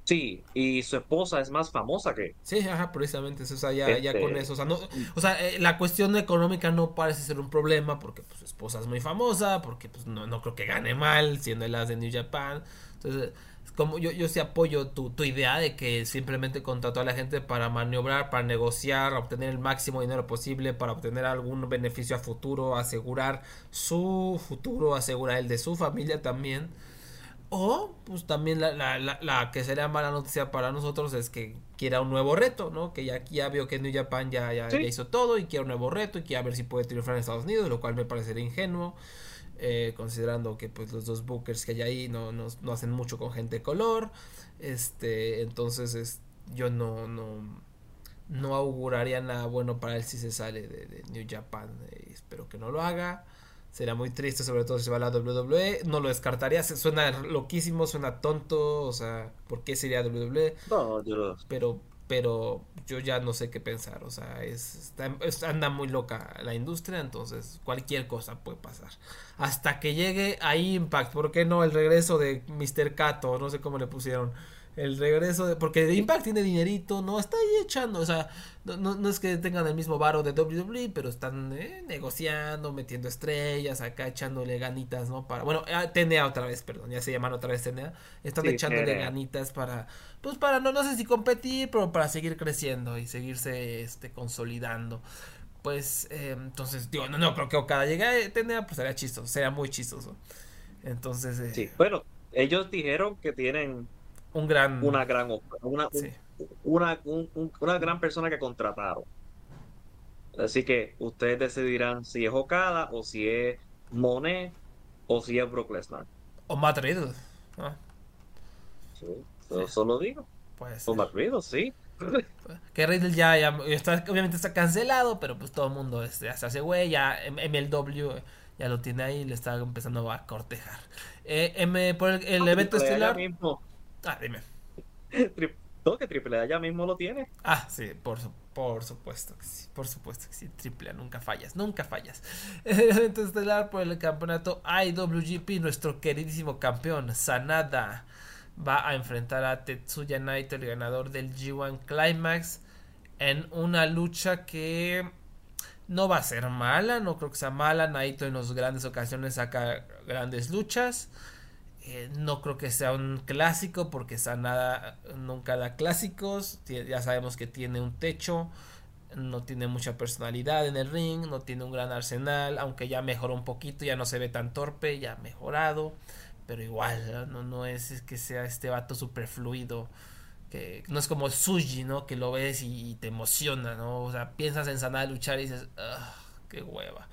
Sí, y su esposa es más famosa que. Sí, ajá, precisamente. O sea, ya, con este, eso. O sea, no, o sea eh, la cuestión económica no parece ser un problema porque pues, su esposa es muy famosa, porque pues, no, no creo que gane mal siendo el as de New Japan. Entonces, como yo, yo sí apoyo tu, tu idea de que simplemente contrató a la gente para maniobrar, para negociar, obtener el máximo dinero posible, para obtener algún beneficio a futuro, asegurar su futuro, asegurar el de su familia también. O, pues también la, la, la, que sería mala noticia para nosotros es que quiera un nuevo reto, ¿no? Que ya, ya vio que New Japan ya, ya, hizo todo y quiere un nuevo reto y quiere ver si puede triunfar en Estados Unidos, lo cual me parecería ingenuo, eh, considerando que pues los dos bookers que hay ahí no, no, no, hacen mucho con gente de color. Este, entonces es, yo no, no, no auguraría nada bueno para él si se sale de, New Japan. Eh, espero que no lo haga. Sería muy triste, sobre todo si se va a la WWE. No lo descartaría. Suena loquísimo, suena tonto. O sea, ¿por qué sería WWE? No, yo Pero, pero yo ya no sé qué pensar. O sea, es, anda muy loca la industria. Entonces, cualquier cosa puede pasar. Hasta que llegue a Impact. ¿Por qué no el regreso de Mr. Kato? No sé cómo le pusieron. El regreso de. Porque Impact tiene dinerito, no está ahí echando. O sea, no, no, es que tengan el mismo varo de WWE, pero están eh, negociando, metiendo estrellas, acá echándole ganitas, ¿no? Para. Bueno, ah, TNA otra vez, perdón, ya se llaman otra vez TNA. Están echándole ganitas para. Pues para, no, no sé si competir, pero para seguir creciendo y seguirse este, consolidando pues eh, entonces digo no no creo que Okada llegue a TNA pues sería chistoso sería muy chistoso entonces eh, sí bueno ellos dijeron que tienen un gran una gran una, una, una gran persona que contrataron. Así que ustedes decidirán si es Okada o si es Monet o si es Brock Lesnar. O Matt Riddle. Sí, eso lo digo. Pues o Matt Riddle sí. Que Riddle ya, ya está, obviamente está cancelado, pero pues todo el mundo este, se hace güey, ya MLW ya lo tiene ahí y le está empezando a cortejar. Eh, M, por el, el evento estelar. Mismo. Ah, dime. Todo que Triple A ya mismo lo tiene. Ah, sí, por, por supuesto que sí. Por supuesto que sí. Triple A, nunca fallas, nunca fallas. El evento estelar por el campeonato IWGP, nuestro queridísimo campeón, Sanada, va a enfrentar a Tetsuya Naito, el ganador del G1 Climax, en una lucha que no va a ser mala, no creo que sea mala. Naito en las grandes ocasiones saca grandes luchas. Eh, no creo que sea un clásico porque Sanada nunca da clásicos. Ya sabemos que tiene un techo, no tiene mucha personalidad en el ring, no tiene un gran arsenal, aunque ya mejoró un poquito, ya no se ve tan torpe, ya ha mejorado. Pero igual, no, no es, que sea este vato super fluido que no es como Suji, ¿no? Que lo ves y, te emociona, ¿no? O sea, piensas en Sanada luchar y dices, ¡ah, qué hueva!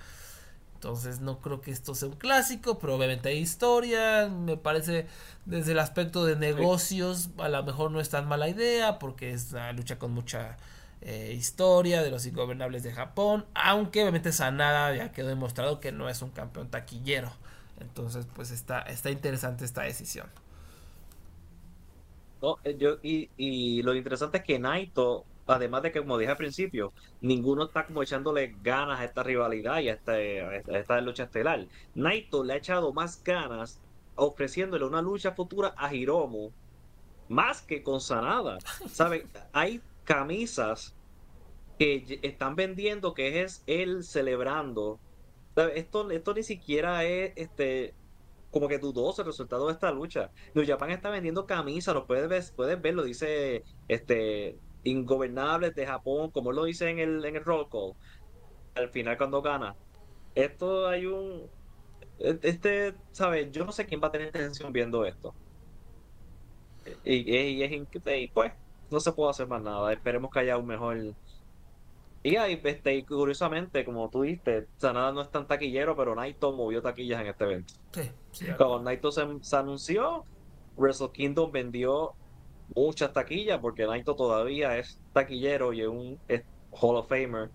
Entonces no creo que esto sea un clásico, pero obviamente hay historia, me parece desde el aspecto de negocios a lo mejor no es tan mala idea porque es una lucha con mucha eh, historia de los ingobernables de Japón, aunque obviamente Sanada ya quedó demostrado que no es un campeón taquillero, entonces pues está, está interesante esta decisión. Eh, yo, y, y lo interesante es que Naito, además de que, como dije al principio, ninguno está como echándole ganas a esta rivalidad y a, esta, lucha estelar. Naito le ha echado más ganas ofreciéndole una lucha futura a Hiromu, más que con Sanada. ¿Sabe? Hay camisas que están vendiendo que es él celebrando. Esto, esto ni siquiera es este como que dudoso el resultado de esta lucha. New Japan está vendiendo camisas, lo puedes ver, puedes ver, lo dice este Ingobernables de Japón, como lo dice en el, en el roll call. Al final cuando gana. Esto hay un este, ¿sabes? Yo no sé quién va a tener atención viendo esto. Y, y, y, pues no se puede hacer más nada. Esperemos que haya un mejor y ahí, este, curiosamente, como tú dijiste, Sanada no es tan taquillero, pero Naito movió taquillas en este evento. Sí, Cuando Naito se, anunció, Wrestle Kingdom vendió muchas taquillas, porque Naito todavía es taquillero y es un Hall of Famer,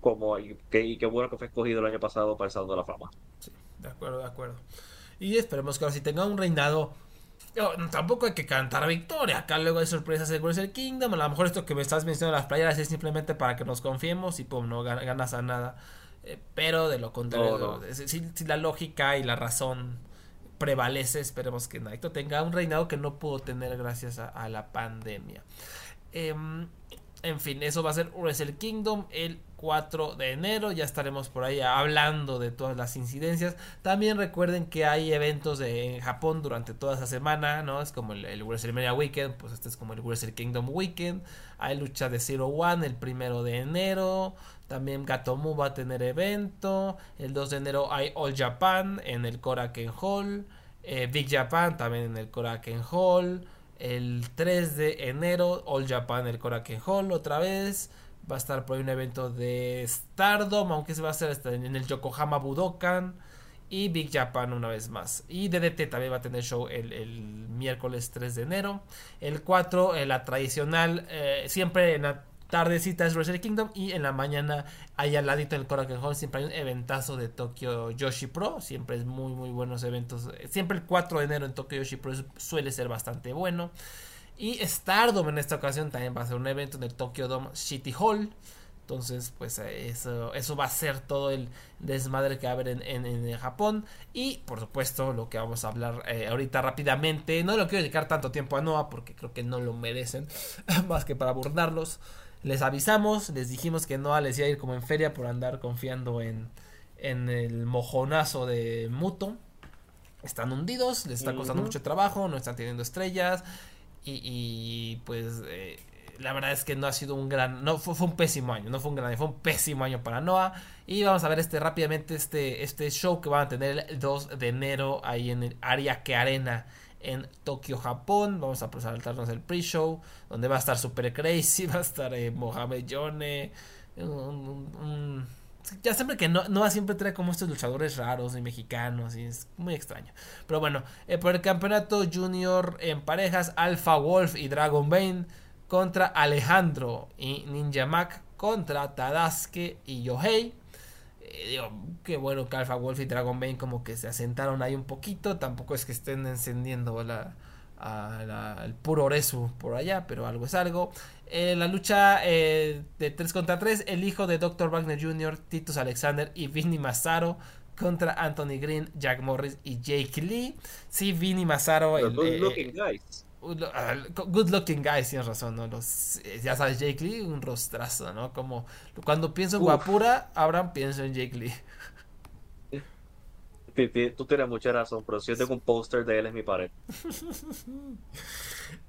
como, y, que, qué bueno que fue escogido el año pasado para el Salón de la Fama. Sí, de acuerdo, de acuerdo. Y esperemos que ahora sí tenga un reinado tampoco hay que cantar victoria. Acá luego hay sorpresas de Wrestle Kingdom. A lo mejor esto que me estás mencionando las playeras es simplemente para que nos confiemos y pum, no ganas a nada. Eh, pero de lo contrario, si, la lógica y la razón prevalece, esperemos que Naito tenga un reinado que no pudo tener gracias a, la pandemia. Em, en fin, eso va a ser Wrestle Kingdom el 4 de enero. Ya estaremos por ahí hablando de todas las incidencias. También recuerden que hay eventos en Japón durante toda esa semana, ¿no? Es como el, el WrestleMania Weekend, pues este es como el Wrestle Kingdom Weekend. Hay lucha de Zero One el primero de enero. También Gatomu va a tener evento. El 2 de enero hay All Japan en el Koraken Hall. Eh, Big Japan también en el Koraken Hall. El 3 de enero, All Japan, el Korakuen Hall otra vez. Va a estar por ahí un evento de Stardom, aunque se va a hacer en el Yokohama Budokan. Y Big Japan una vez más. Y DDT también va a tener show el, miércoles 3 de enero. El 4, eh, la tradicional, eh, siempre en la tardecita es Wrestle Kingdom y en la mañana hay al ladito del Korakuen Hall siempre hay un eventazo de Tokyo Yoshi Pro, siempre es muy muy buenos eventos, siempre el 4 de enero en Tokyo Yoshi Pro suele ser bastante bueno y Stardom en esta ocasión también va a ser un evento en el Tokyo Dome City Hall Entonces, pues eso, eso va a ser todo el desmadre que va a haber en, en, Japón. Y por supuesto, lo que vamos a hablar eh, ahorita rápidamente. No lo quiero dedicar tanto tiempo a Noah porque creo que no lo merecen. más que para abordarlos. Les avisamos, les dijimos que Noah les iba a ir como en feria por andar confiando en, en el mojonazo de Muto. Están hundidos, les está costando mucho trabajo, no están teniendo estrellas. Y, y pues eh, la verdad es que no ha sido un gran, no fue, un pésimo año, no fue un gran año, fue un pésimo año para Noah. Y vamos a ver este rápidamente este, este show que van a tener el 2 de enero ahí en el Ariake Arena en Tokio, Japón. Vamos a saltarnos el pre-show, donde va a estar Super Crazy, va a estar eh, Mohamed Yone, ya siempre que no, Noah siempre trae como estos luchadores raros y mexicanos y es muy extraño. Pero bueno, eh, por el campeonato junior en parejas, Alpha Wolf y Dragon Bane contra Alejandro y Ninja Mac contra Tadasuke y Yohei. Eh, digo, qué bueno que Alpha Wolf y Dragon Bane como que se asentaron ahí un poquito. Tampoco es que estén encendiendo la, el puro Oresu por allá, pero algo es algo. Eh, la lucha eh, de 3 contra 3, el hijo de Dr. Wagner Jr., Titus Alexander y Vinny Massaro contra Anthony Green, Jack Morris y Jake Lee. Sí, Vinny Massaro. El, Good looking guys, tienes razón, ¿no? Los, eh, ya sabes, Jake Lee, un rostrazo, ¿no? Como cuando pienso en Guapura, Abraham pienso en Jake Lee. Tú tienes mucha razón, pero si yo tengo un póster de él en mi pared.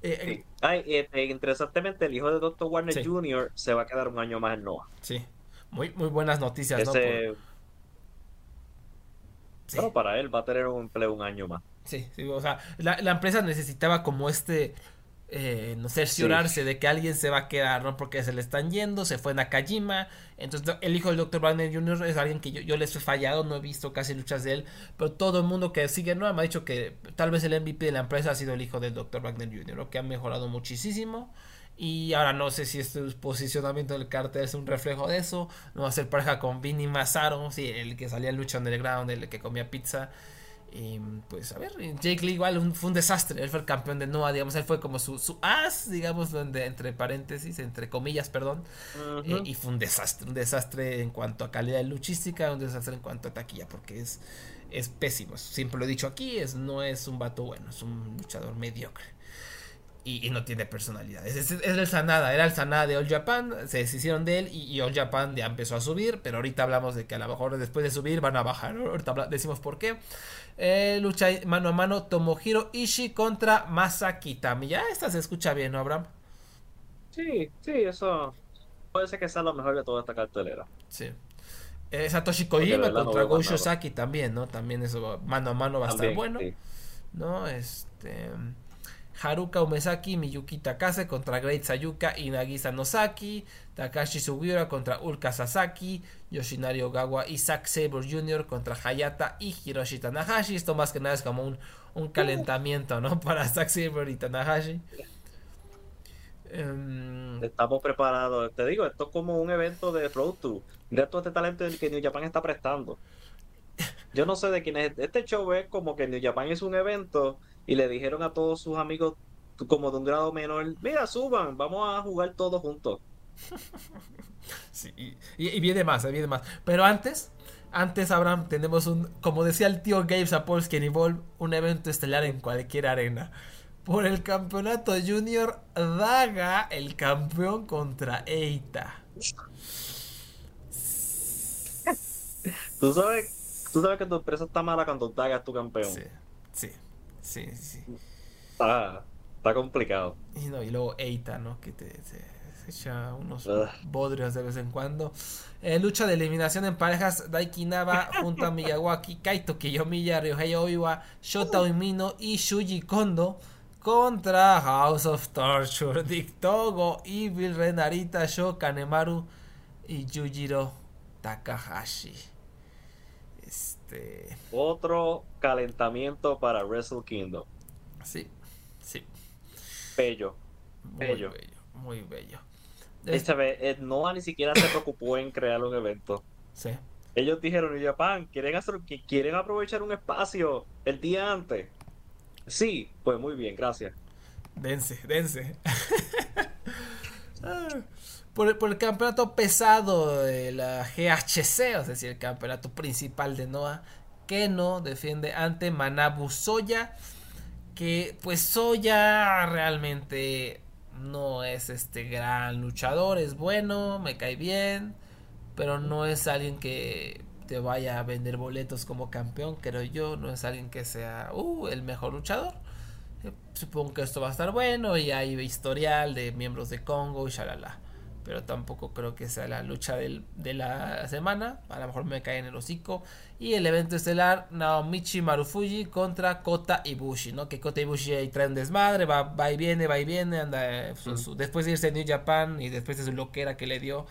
Eh, eh, Ay, interesantemente, el hijo de Dr. Warner Jr. se va a quedar un año más en Noah. Sí, muy, muy buenas noticias, ¿no? Pero para él va a tener un empleo un año más. Sí, o sea, la, la empresa necesitaba como este, eh, no cerciorarse de que alguien se va a quedar, ¿no? Porque se le están yendo, se fue Nakajima, entonces el hijo del Dr. Wagner Jr. es alguien que yo, yo les he fallado, no he visto casi luchas de él, pero todo el mundo que sigue, ¿no? Me ha dicho que tal vez el MVP de la empresa ha sido el hijo del Dr. Wagner Jr., lo que ha mejorado muchísimo. Y ahora no sé si este posicionamiento del cartel es un reflejo de eso. No va a ser pareja con Vinny Massaro, sí, el que salía en lucha underground, el que comía pizza. Y pues a ver, Jake Lee igual fue un desastre. Él fue el campeón de Noah, digamos, él fue como su, su as, digamos, donde, entre paréntesis, entre comillas, perdón. Eh, y fue un desastre, un desastre en cuanto a calidad luchística, un desastre en cuanto a taquilla, porque es, es pésimo. Siempre lo he dicho aquí, es, no es un vato bueno, es un luchador mediocre y, no tiene personalidad. Es, el Sanada, era el Sanada de All Japan, se deshicieron de él y, All Japan ya empezó a subir, pero ahorita hablamos de que a lo mejor después de subir van a bajar, ahorita decimos por qué. Eh, lucha mano a mano Tomohiro Ishii contra Masaki Tami. Ya esta se escucha bien, ¿no, Abraham? Sí, sí, eso puede ser que sea lo mejor de toda esta cartelera. Sí. Eh, Satoshi Kojima contra Go Shosaki también, ¿no? También eso mano a mano va a estar bueno. ¿No? Este... Haruka Umesaki, Miyuki Takase contra Great Sayuka y Nagisa Nosaki, Takashi Sugiura contra Ulka Sasaki, Yoshinari Ogawa y Zack Sabre Jr. contra Hayata y Hiroshi Tanahashi. Esto más que nada es como un, calentamiento, ¿no? Para Zack Sabre y Tanahashi. Em, Estamos preparados. Te digo, esto es como un evento de Road to. Mira todo este talento que New Japan está prestando. Yo no sé de quién es. Este show es como que New Japan es un evento y le dijeron a todos sus amigos como de un grado menor, mira, suban, vamos a jugar todos juntos. sí, y, viene más, eh, viene más. Pero antes, antes, Abraham, tenemos un, como decía el tío Gabe Sapolsky en Evolve, un evento estelar en cualquier arena. Por el campeonato junior, Daga, el campeón contra Eita. ¿Tú sabes, tú sabes que tu empresa está mala cuando Daga es tu campeón. Sí, sí. Sí, sí. Está, está complicado. Y, no, y luego Eita, ¿no? Que te, se echa unos bodrios de vez en cuando. Eh, lucha de eliminación en parejas: Daiki Naba junto a Miyawaki, Kaito Kiyomiya, Ryohei Oiwa, Shota Uemino y Shuji Kondo contra House of Torture, Dick Togo, Evil, Renarita, Sho, Kanemaru y Yujiro Takahashi. Este. Otro calentamiento para Wrestle Kingdom. Sí, sí. Bello. Muy bello. muy bello. Esta vez, eh, Noah ni siquiera se preocupó en crear un evento. Sí. Ellos dijeron, en Japan, quieren hacer, quieren aprovechar un espacio el día antes. Sí, pues muy bien, gracias. Dense, dense. Ah, por, el campeonato pesado de la GHC, es decir, el campeonato principal de Noah. Keno defiende ante Manabu Soya. Que pues Soya realmente no es este gran luchador, es bueno, me cae bien, pero no es alguien que te vaya a vender boletos como campeón, creo yo, no es alguien que sea uh, el mejor luchador. Eh, supongo que esto va a estar bueno y hay historial de miembros de Congo y shalala. Pero tampoco creo que sea la lucha del, de la semana. A lo mejor me cae en el hocico. Y el evento estelar, Naomichi Marufuji contra Kota Ibushi, ¿no? Que Kota Ibushi ahí trae un desmadre, va, va y viene, va y viene, anda, eh, después de irse a New Japan y después de su loquera que le dio,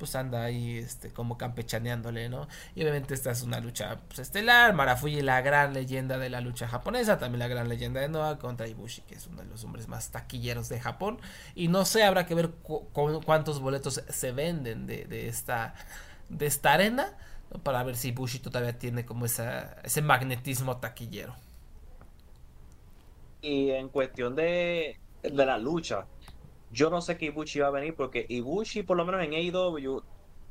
pues anda ahí este, como campechaneándole, ¿no? Y obviamente esta es una lucha pues, estelar, Marafuji la gran leyenda de la lucha japonesa, también la gran leyenda de Noah contra Ibushi, que es uno de los hombres más taquilleros de Japón. Y no sé, habrá que ver cuántos boletos se venden de, esta, de esta arena, para ver si Ibushi todavía tiene como esa, ese magnetismo taquillero. Y en cuestión de, de la lucha, yo no sé que Ibushi va a venir porque Ibushi, por lo menos en AEW,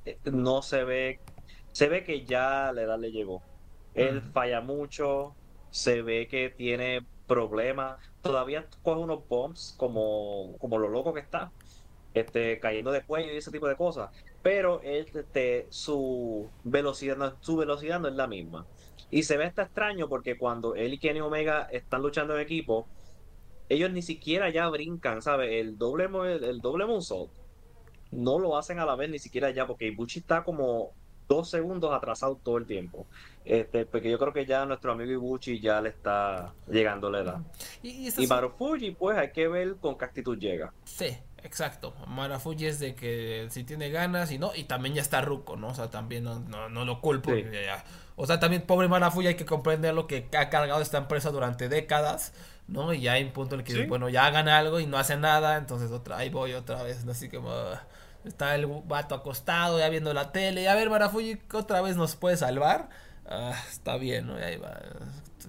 eh, no se ve. Se ve que ya la edad le llegó. Él falla mucho, se ve que tiene problemas. Todavía coge unos bombs como, como lo loco que está, este, cayendo de cuello y ese tipo de cosas. Pero este, su velocidad no, su velocidad no es la misma. Y se ve hasta extraño porque cuando él y Kenny Omega están luchando en equipo, ellos ni siquiera ya brincan, ¿sabes? El doble, el, doble moonsault no lo hacen a la vez ni siquiera ya, porque Ibuchi está como dos segundos atrasado todo el tiempo. Este, porque yo creo que ya nuestro amigo Ibuchi ya le está llegando la edad. Y, y, Marufuji, pues hay que ver con qué actitud llega. Sí, exacto. Marufuji es de que si tiene ganas y no, y también ya está ruco, ¿no? O sea, también no, no, lo culpo. O sea, también pobre Marufuji hay que comprender lo que ha cargado esta empresa durante décadas ¿no? Y ya hay un punto en el que, bueno, ya hagan algo y no hacen nada, entonces otra, ahí voy otra vez, así como está el vato acostado ya viendo la tele, y a ver, Marafuji, otra vez nos puede salvar. Ah, está bien, ¿no? Y ahí va,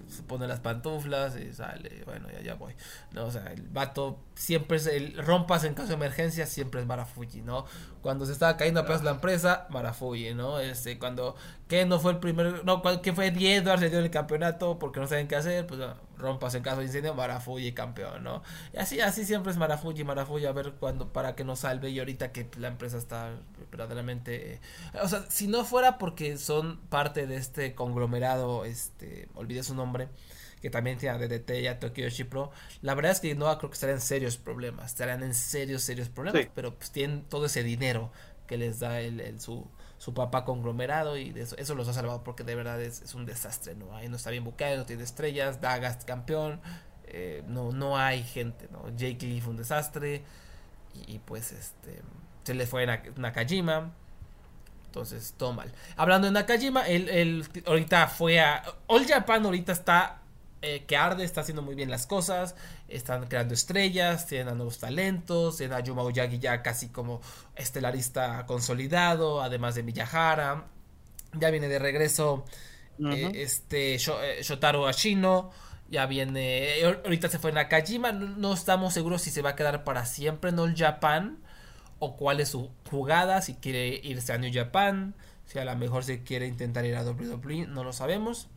se pone las pantuflas y sale, bueno, ya, ya voy. No, o sea, el vato siempre es el rompas en caso de emergencia, siempre es Marafuji, ¿no? Cuando se estaba cayendo a pedazos la empresa, Marafuji, ¿no? Este, cuando que no fue el primer, no, que fue 10 le dio el campeonato porque no saben qué hacer, pues rompas en caso de incendio, Marafuji campeón, ¿no? Y así, así siempre es Marafuji, Marafuji, a ver cuándo, para que nos salve y ahorita que la empresa está verdaderamente, o sea, si no fuera porque son parte de este conglomerado, este, olvidé su nombre, que también tiene a DDT y a Tokyo Pro. La verdad es que no creo que estarían en serios problemas, estarían en serios, serios problemas, pero pues tienen todo ese dinero que les da el, su, su papá conglomerado y eso, eso los ha salvado porque de verdad es, un desastre, ¿no? Ahí no está bien buqueado, no tiene estrellas, Dagas campeón, eh, no, no hay gente, ¿no? Jake Lee fue un desastre y, pues este se le fue a Nakajima. Entonces, todo mal. Hablando de Nakajima, él, él ahorita fue a... All Japan ahorita está eh, que arde, está haciendo muy bien las cosas, están creando estrellas, tienen a nuevos talentos, tienen a Yuma Uyagi ya casi como estelarista consolidado, además de Miyahara, ya viene de regreso eh, este eh, Shotaro Ashino, ya viene, ahorita se fue en Nakajima, no, no, estamos seguros si se va a quedar para siempre en All Japan o cuál es su jugada, si quiere irse a New Japan, si a lo mejor se quiere intentar ir a WWE, no lo sabemos,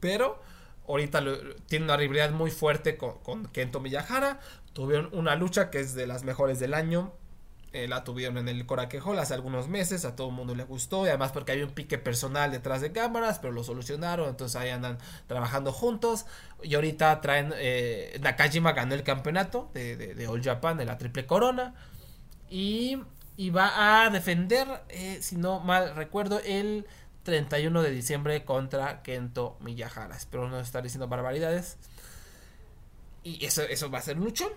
pero ahorita tiene una rivalidad muy fuerte con, Kento Miyahara. Tuvieron una lucha que es de las mejores del año. Eh, la tuvieron en el Korakuen Hall hace algunos meses. A todo el mundo le gustó. Y además porque había un pique personal detrás de cámaras. Pero lo solucionaron. Entonces ahí andan trabajando juntos. Y ahorita traen. Eh, Nakajima ganó el campeonato de, de, All Japan. De la triple corona. Y, y va a defender. Eh, si no mal recuerdo. El 31 de diciembre contra Kento Miyahara. Espero no estar diciendo barbaridades. Y eso, eso va a ser un luchón.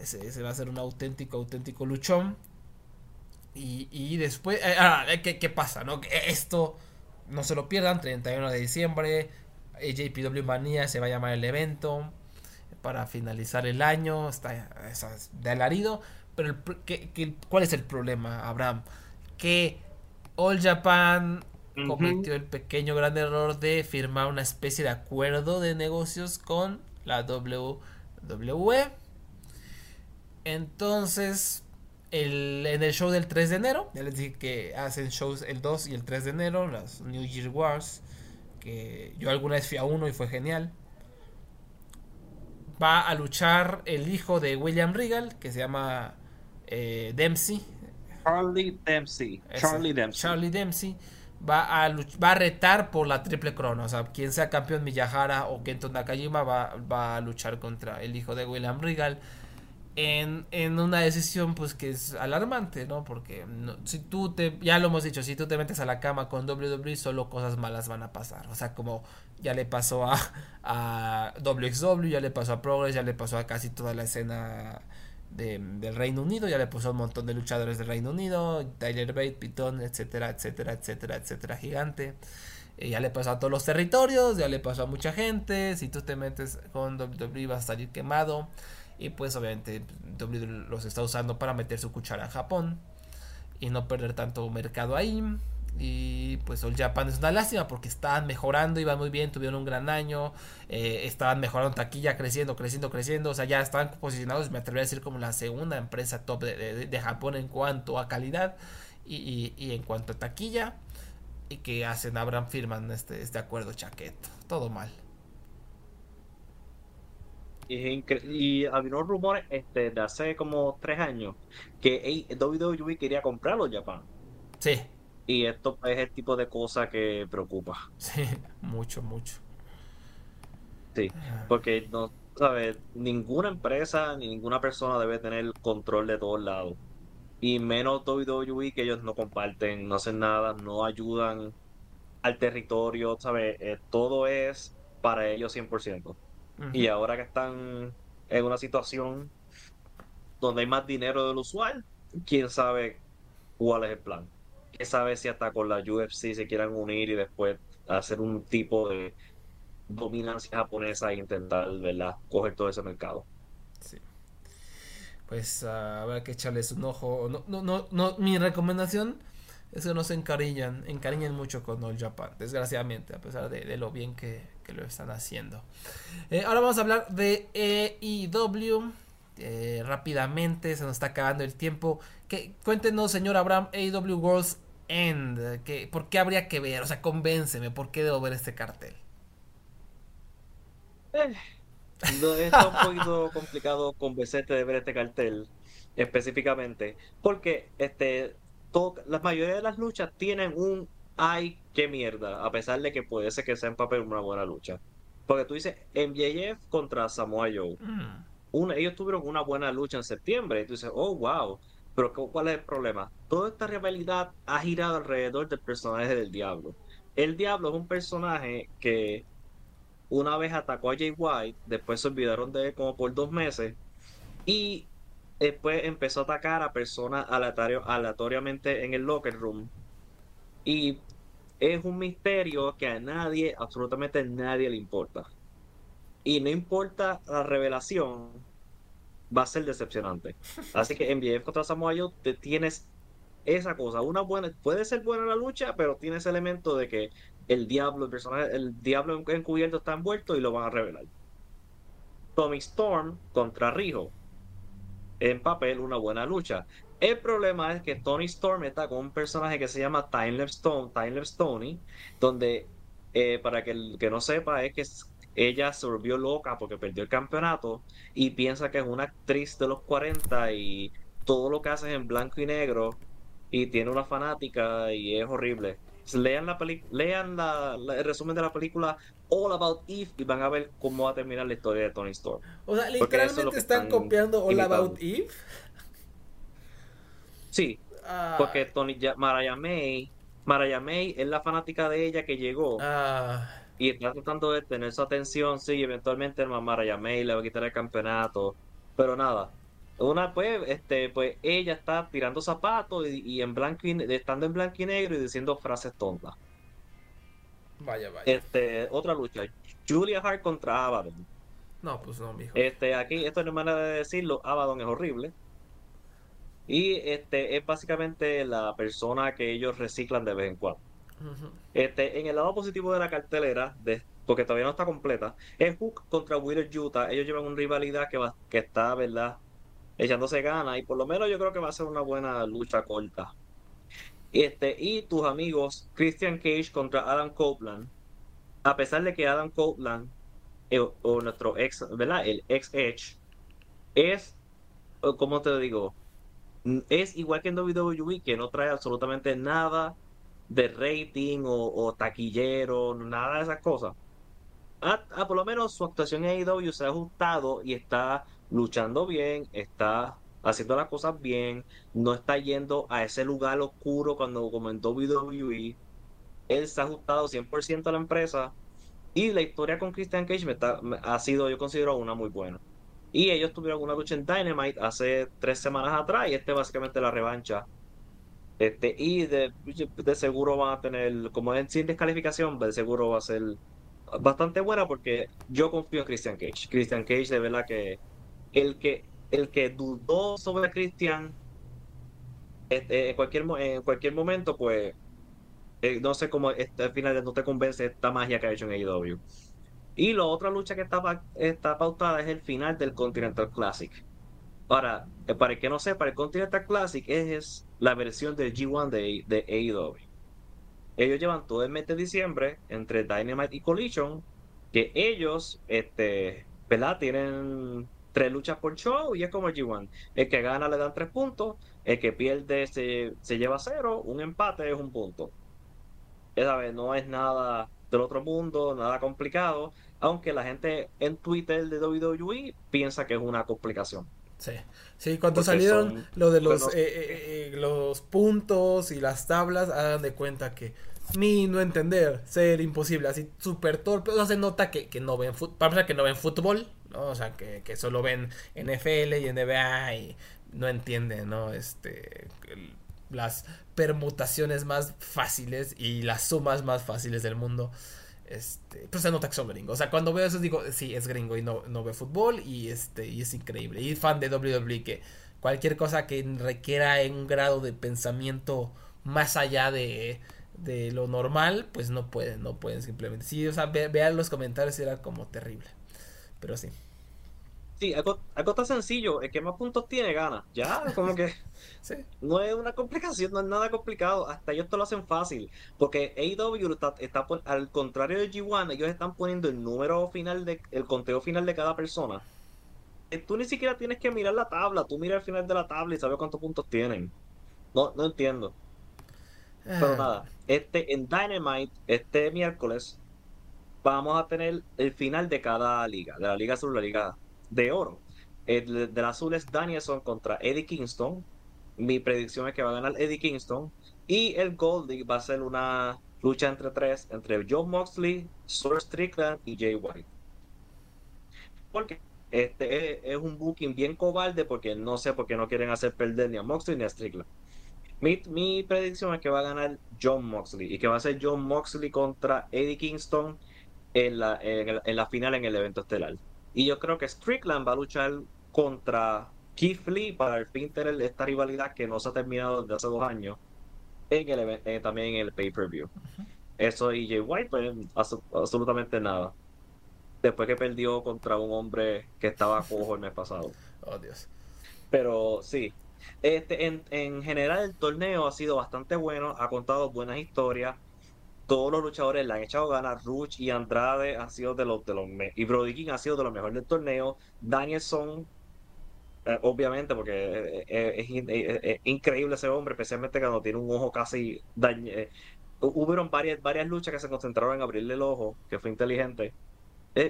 Ese, va a ser un auténtico, auténtico luchón. Y, después... Eh, ah, eh, ¿qué, pasa? No? Esto no se lo pierdan. 31 de diciembre. AJPW Manía se va a llamar el evento. Para finalizar el año. Está, de alarido. Pero ¿cuál es el problema, Abraham? Que All Japan cometió el pequeño gran error de firmar una especie de acuerdo de negocios con la WWE. Entonces, el, en el show del 3 de enero, ya les dije que hacen shows el 2 y el 3 de enero, las New Year Wars, que yo alguna vez fui a uno y fue genial. Va a luchar el hijo de William Regal, que se llama eh, Dempsey. Charlie Dempsey. Charlie Dempsey. Charlie Dempsey va a, va a retar por la triple corona. O sea, quien sea campeón Miyahara o Kento Nakajima va, va a luchar contra el hijo de William Regal. En, en, una decisión pues que es alarmante, ¿no? Porque si tú te, ya lo hemos dicho, si tú te metes a la cama con WWE, solo cosas malas van a pasar. O sea, como ya le pasó a, a WXW, ya le pasó a Progress, ya le pasó a casi toda la escena del Reino Unido, ya le puso un montón de luchadores del Reino Unido, Tyler Bate, Pitón, etcétera, etcétera, etcétera, etcétera, gigante. Eh, ya le pasó a todos los territorios, ya le pasó a mucha gente. Si tú te metes con WWE vas a salir quemado. Y pues obviamente WWE los está usando para meter su cuchara a Japón y no perder tanto mercado ahí. Y pues All Japan es una lástima porque estaban mejorando, iban muy bien, tuvieron un gran año, eh, estaban mejorando taquilla, creciendo, creciendo, creciendo. O sea, ya estaban posicionados, me atrevería a decir, como la segunda empresa top de, Japón en cuanto a calidad y, en cuanto a taquilla. Y que hacen, Abraham firman este, este acuerdo chaqueto. Todo mal. Y, y había rumores este, de hace como tres años que WWE quería comprarlo Japan. Sí, y esto es el tipo de cosa que preocupa. Sí, mucho, mucho. Sí, ah. porque no, sabes, ninguna empresa ni ninguna persona debe tener control de todos lados. Y menos WWE que ellos no comparten, no hacen nada, no ayudan al territorio, ¿sabes? Eh, todo es para ellos 100%. Y ahora que están en una situación donde hay más dinero del usual, quién sabe cuál es el plan que sabe si hasta con la UFC se quieran unir y después hacer un tipo de dominancia japonesa e intentar, ¿verdad?, coger todo ese mercado. Sí. Pues uh, habrá que echarles un ojo. No, no, no, no, mi recomendación es que no se encariñan, encariñen mucho con All Japan, desgraciadamente, a pesar de, lo bien que, lo están haciendo. Eh, ahora vamos a hablar de EIW. Eh, rápidamente, se nos está acabando el tiempo. Que, cuéntenos, señor Abraham, AEW Worlds End? ¿Por qué habría que ver? O sea, convénceme, ¿por qué debo ver este cartel? Eh, no, es un poquito complicado convencerte de ver este cartel específicamente, porque este, la mayoría de las luchas tienen un ay, qué mierda, a pesar de que puede ser que sea en papel una buena lucha. Porque tú dices MJF contra Samoa Joe. Mm. ellos tuvieron una buena lucha en septiembre y tú dices, oh, wow. Pero ¿cuál es el problema? Toda esta rivalidad ha girado alrededor del personaje del diablo. El diablo es un personaje que una vez atacó a Jay White, después se olvidaron de él como por dos meses y después empezó a atacar a personas aleatoriamente en el locker room. Y es un misterio que a nadie, absolutamente nadie le importa. Y no importa la revelación, va a ser decepcionante. Así que en BF contra Samoa Joe te tienes esa cosa, una buena, puede ser buena la lucha, pero tiene ese elemento de que el diablo, el personaje, el diablo encubierto está envuelto y lo van a revelar. Tommy Storm contra Rijo. En papel, una buena lucha. El problema es que Tony Storm está con un personaje que se llama Timelapse Stone, Timelapse Tony, donde, eh, para que el que no sepa, es que ella se volvió loca porque perdió el campeonato y piensa que es una actriz de los 40 y todo lo que hace es en blanco y negro y tiene una fanática y es horrible. Lean, la lean el resumen de la película All About Eve y van a ver cómo va a terminar la historia de Tony Storm. O sea, literalmente están, copiando All About Eve. Sí, ah. porque Tony, Mariah May, Mariah May es la fanática de ella que llegó. Ah y está tratando de tener su atención, sí, eventualmente el mamá May le va a quitar el campeonato, pero nada. Una pues, este, pues ella está tirando zapatos y, en blanco y, estando en blanco y negro y diciendo frases tontas. Vaya, vaya. Este, otra lucha, Julia Hart contra Abaddon. No, pues no, mijo. Este, aquí, esto no es manera de decirlo, Abaddon es horrible. Y este es básicamente la persona que ellos reciclan de vez en cuando este, en el lado positivo de la cartelera, porque todavía no está completa, es Hook contra Wheeler Utah. Ellos llevan una rivalidad que, va, que está, ¿verdad? echándose ganas y por lo menos yo creo que va a ser una buena lucha corta. Este, y tus amigos Christian Cage contra Adam Copeland, a pesar de que Adam Copeland eh, o nuestro ex, ¿verdad? El ex Edge es, como te digo, es igual que en WWE que no trae absolutamente nada de rating o, taquillero, nada de esas cosas. Ah, ah, por lo menos su actuación en AEW se ha ajustado y está luchando bien, está haciendo las cosas bien, no está yendo a ese lugar oscuro cuando comentó WWE. Él se ha ajustado 100% a la empresa y la historia con Christian Cage ha sido, yo considero, una muy buena. Y ellos tuvieron una lucha en Dynamite hace tres semanas atrás y este básicamente la revancha. Este, y de, de seguro van a tener, como es sin descalificación, de seguro va a ser bastante buena porque yo confío en Christian Cage. Christian Cage de verdad que el que el que dudó sobre Christian este, en cualquier en cualquier momento pues eh, no sé cómo este, al final no te convence esta magia que ha hecho en AEW. Y la otra lucha que está, está pautada es el final del Continental Classic. Ahora, eh, para el que no sepa, el Continental Classic es, la versión del G1 de, de AEW. Ellos llevan todo el mes de diciembre entre Dynamite y Collision, que ellos, este, ¿verdad? Tienen tres luchas por show y es como el G1. El que gana le dan tres puntos, el que pierde se, se lleva cero, un empate es un punto. Esa vez no es nada del otro mundo, nada complicado, aunque la gente en Twitter de WWE piensa que es una complicación. Sí, sí cuando salieron lo de los, eh, eh, eh, los puntos y las tablas, hagan de cuenta que ni no entender, ser imposible, así súper torpe, o se nota que, no ven fútbol, que no ven fútbol, ¿no? o sea, que, que solo ven NFL y NBA y no entienden, ¿no? Este, las permutaciones más fáciles y las sumas más fáciles del mundo. Este, pues se nota que son gringos. O sea, cuando veo eso digo, sí, es gringo y no, no ve fútbol y este, y es increíble. Y fan de WWE que cualquier cosa que requiera un grado de pensamiento más allá de, de lo normal, pues no pueden, no pueden simplemente. Sí, o sea, vean los comentarios era como terrible. Pero sí. Sí, algo, algo tan sencillo, el que más puntos tiene gana. Ya, como que no es una complicación, no es nada complicado. Hasta ellos te lo hacen fácil. Porque AEW está, está al contrario de G1, ellos están poniendo el número final, de, el conteo final de cada persona. Eh, tú ni siquiera tienes que mirar la tabla, tú miras el final de la tabla y sabes cuántos puntos tienen. No, no entiendo. Pero ah. nada, este en Dynamite, este miércoles, vamos a tener el final de cada liga, de la liga sur, la liga de oro. El del azul es Danielson contra Eddie Kingston. Mi predicción es que va a ganar Eddie Kingston. Y el Goldie va a ser una lucha entre tres, entre John Moxley, Sir Strickland y Jay White. Porque este es, un booking bien cobarde porque no sé por qué no quieren hacer perder ni a Moxley ni a Strickland. Mi, mi, predicción es que va a ganar John Moxley y que va a ser John Moxley contra Eddie Kingston en la, en la final en el evento estelar. Y yo creo que Strickland va a luchar contra Keith Lee para el fin tener esta rivalidad que no se ha terminado desde hace dos años en el, eh, también en el pay-per-view. Eso y Jay White, pues absolutamente nada. Después que perdió contra un hombre que estaba cojo el mes pasado. Oh, Dios. Pero sí. Este, en, en general el torneo ha sido bastante bueno, ha contado buenas historias todos los luchadores le han echado ganas. Ruch y Andrade han sido de los de los y Brody King ha sido de los mejores del torneo. Danielson, eh, obviamente, porque eh, eh, es, increíble ese hombre, especialmente cuando tiene un ojo casi dañado. hubieron varias, varias luchas que se concentraron en abrirle el ojo, que fue inteligente.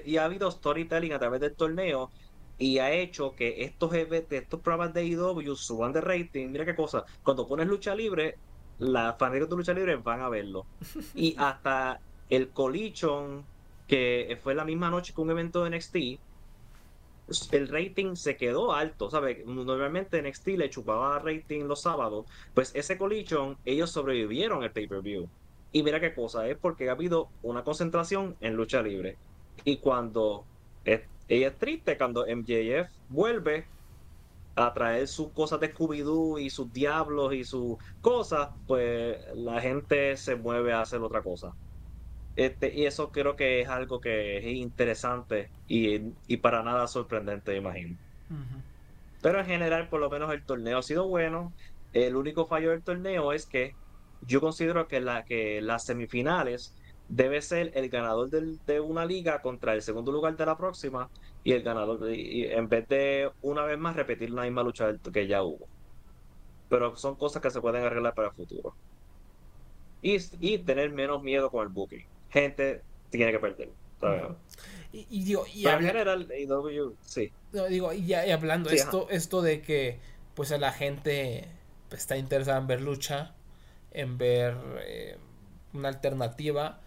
y ha habido storytelling a través del torneo y ha hecho que estos, estos programas de IW suban de rating. Mira qué cosa, cuando pones lucha libre, las fanáticos de lucha libre van a verlo. Y hasta el Collision, que fue la misma noche que un evento de NXT, el rating se quedó alto, ¿sabes? Normalmente NXT le chupaba rating los sábados, pues ese Collision, ellos sobrevivieron el pay-per-view. Y mira qué cosa, es porque ha habido una concentración en lucha libre. Y cuando ella es triste, cuando MJF vuelve, a traer sus cosas de Scooby-Doo y sus diablos y sus cosas, pues la gente se mueve a hacer otra cosa. Este, y eso creo que es algo que es interesante y, para nada sorprendente, imagino. Pero en general, por lo menos el torneo ha sido bueno. El único fallo del torneo es que yo considero que, la, que las semifinales debe ser el ganador de una liga contra el segundo lugar de la próxima y el ganador, en vez de una vez más repetir la misma lucha que ya hubo. Pero son cosas que se pueden arreglar para el futuro. Y, y tener menos miedo con el booking. Gente tiene que perder. Y, y, digo, y en general, AW, sí. digo, y, ya, hablando esto, esto de que pues a la gente está interesada en ver lucha, en ver eh, una alternativa.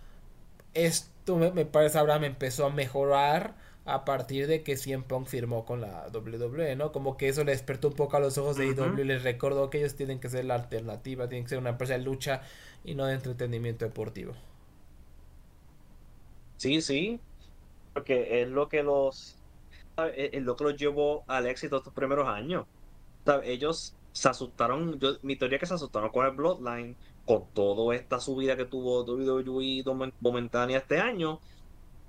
Esto me, me parece ahora me empezó a mejorar a partir de que CM Punk firmó con la WWE, ¿no? Como que eso le despertó un poco a los ojos de IW y les recordó que ellos tienen que ser la alternativa, tienen que ser una empresa de lucha y no de entretenimiento deportivo. Sí, sí, porque es lo que los es lo que los llevó al éxito estos primeros años. Ellos se asustaron, mi teoría es que se asustaron con el Bloodline, con toda esta subida que tuvo WWE momentánea este año,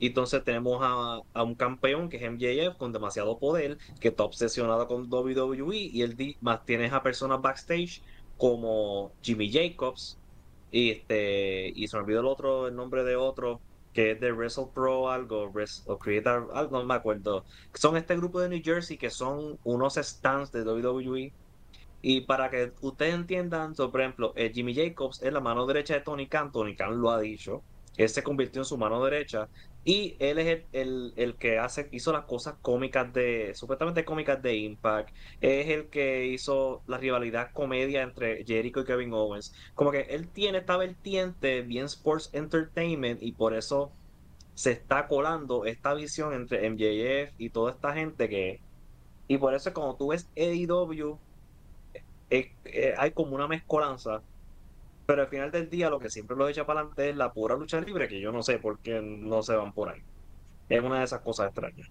entonces tenemos a, un campeón que es MJF con demasiado poder, que está obsesionado con WWE y él más tienes a personas backstage como Jimmy Jacobs y este y se me olvidó el otro el nombre de otro que es de Wrestle Pro algo o Creator algo no me acuerdo. Son este grupo de New Jersey que son unos stands de WWE y para que ustedes entiendan, por ejemplo, eh, Jimmy Jacobs es la mano derecha de Tony Khan. Tony Khan lo ha dicho. Él se convirtió en su mano derecha. Y él es el, el, que hace, hizo las cosas cómicas de, supuestamente cómicas de Impact. Es el que hizo la rivalidad comedia entre Jericho y Kevin Owens. Como que él tiene esta vertiente bien sports entertainment y por eso se está colando esta visión entre MJF y toda esta gente que... Y por eso cuando tú ves AEW eh, hay como una mezcolanza, pero al final del día lo que siempre los echa para adelante es la pura lucha libre, que yo no sé por qué no se van por ahí. Es una de esas cosas extrañas.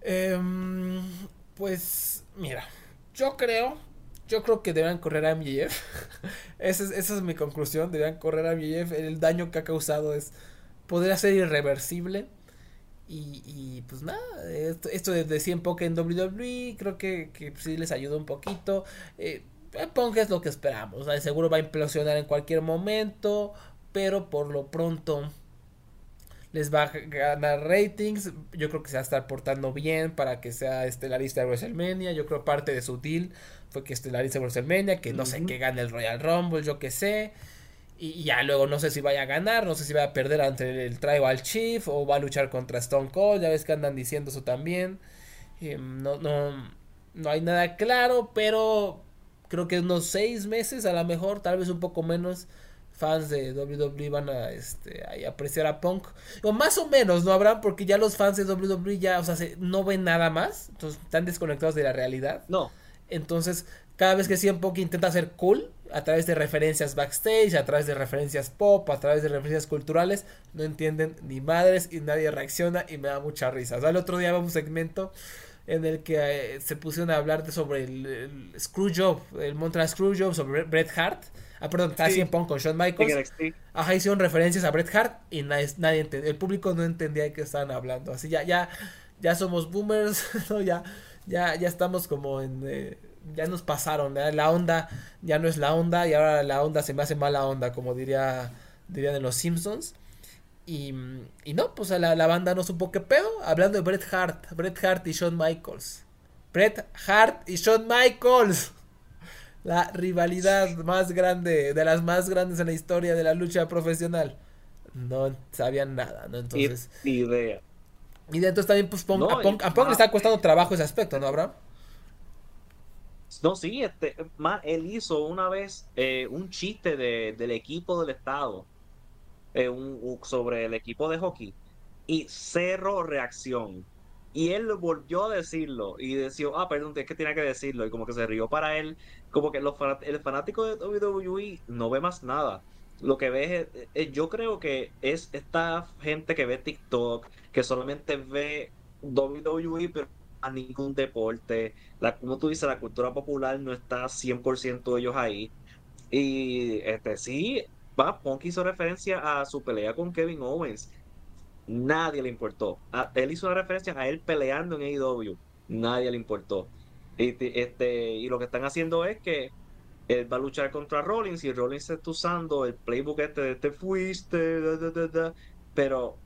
Em, pues mira, yo creo, yo creo que deberán correr a MJF. esa, es, esa es mi conclusión, deberán correr a MJF. El daño que ha causado es podría ser irreversible y, pues nada, esto, esto de, 100 Punk en WWE creo que, que sí les ayuda un poquito. Eh, Punk es lo que esperamos, seguro va a implosionar en cualquier momento, pero por lo pronto les va a ganar ratings. Yo creo que se va a estar portando bien para que sea estelarista de WrestleMania. Yo creo parte de su deal fue que estelarista de WrestleMania, que no sé, que gane el Royal Rumble, yo que sé. Y ya luego no sé si vaya a ganar, no sé si va a perder ante el Tribal Chief o va a luchar contra Stone Cold, ya ves que andan diciendo eso también. no, no, no hay nada claro, pero creo que unos seis meses a lo mejor, tal vez un poco menos, fans de WWE van a, este, a apreciar a Punk. O más o menos, ¿no habrán? Porque ya los fans de WWE ya, o sea, no ven nada más, entonces están desconectados de la realidad. No. Entonces, cada vez que CM Punk intenta ser cool, a través de referencias backstage, a través de referencias pop, a través de referencias culturales, no entienden ni madres y nadie reacciona y me da mucha risa. O sea, el otro día vamos un segmento en el que eh, se pusieron a hablar de sobre el, Screwjob, el Montreal Screwjob, sobre Bret Hart. Ah, perdón, sí. Punk con Shawn Michaels. Ajá, hicieron referencias a Bret Hart y nadie, nadie entendió. El público no entendía de qué estaban hablando. Así ya, ya, ya somos boomers, ¿no? ya, ya, ya estamos como en... Eh, ya nos pasaron, la onda ya no es la onda y ahora la onda se me hace mala onda, como diría dirían en los Simpsons. Y, y no, pues la, la, banda no supo qué pedo. Hablando de Bret Hart, Bret Hart y Shawn Michaels. Bret Hart y Shawn Michaels. La rivalidad más grande, de las más grandes en la historia de la lucha profesional. No sabían nada, ¿no? Entonces. Ni idea. Y de entonces también, pues, a a Punk le está costando trabajo ese aspecto, ¿no, Abraham? No, sí, este, más, él hizo una vez eh, un chiste de, del equipo del Estado eh, sobre el equipo de hockey y cero reacción. Y él volvió a decirlo y decía, ah, perdón, es que tenía que decirlo. Y como que se rió para él. Como que los el fanático de WWE no ve más nada. Lo que ve es, yo creo que es esta gente que ve TikTok, que solamente ve WWE, pero a ningún deporte. La, como tú dices, la cultura popular no está 100% ellos ahí. Y este sí, va, Punk hizo referencia a su pelea con Kevin Owens. nadie le importó. él hizo una referencia a él peleando en AEW, nadie le importó. Y, este, y lo que están haciendo es que él va a luchar contra Rollins y Rollins está usando el playbook este de te fuiste, pero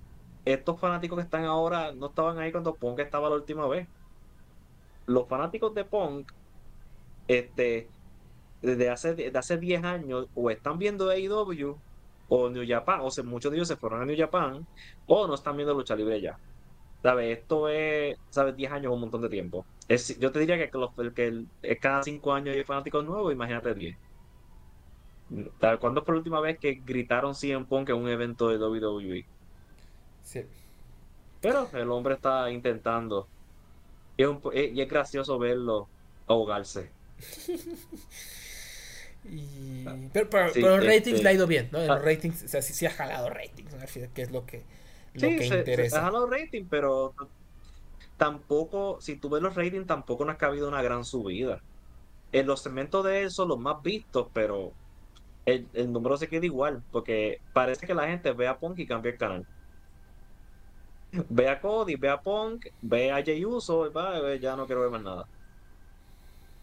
estos fanáticos que están ahora no estaban ahí cuando Punk estaba la última vez. Los fanáticos de Punk, este, desde hace, de hace 10 años, o están viendo AEW o New Japan, o sea, muchos de ellos se fueron a New Japan, o no están viendo lucha libre ya. ¿Sabes? Esto es, ¿sabes? 10 años, un montón de tiempo. Es, yo te diría que, los, que es cada 5 años hay fanáticos nuevos, imagínate 10. ¿Cuándo fue la última vez que gritaron CM Punk en un evento de WWE? Sí. Pero el hombre está intentando. Y es, y es gracioso verlo ahogarse. pero, pero, los ratings este, le ha ido bien, ¿no? En los ah. ratings, o sea, sí, sí ha jalado ratings, que es lo que, lo que interesa. ha jalado ratings, pero tampoco, si tú ves los ratings, tampoco nos ha habido una gran subida. En los segmentos de él son los más vistos, pero el, el, número se queda igual, porque parece que la gente ve a Punk y cambia el canal. Ve a Cody, ve a Punk, ve a Jey Uso, ya no quiero ver más nada.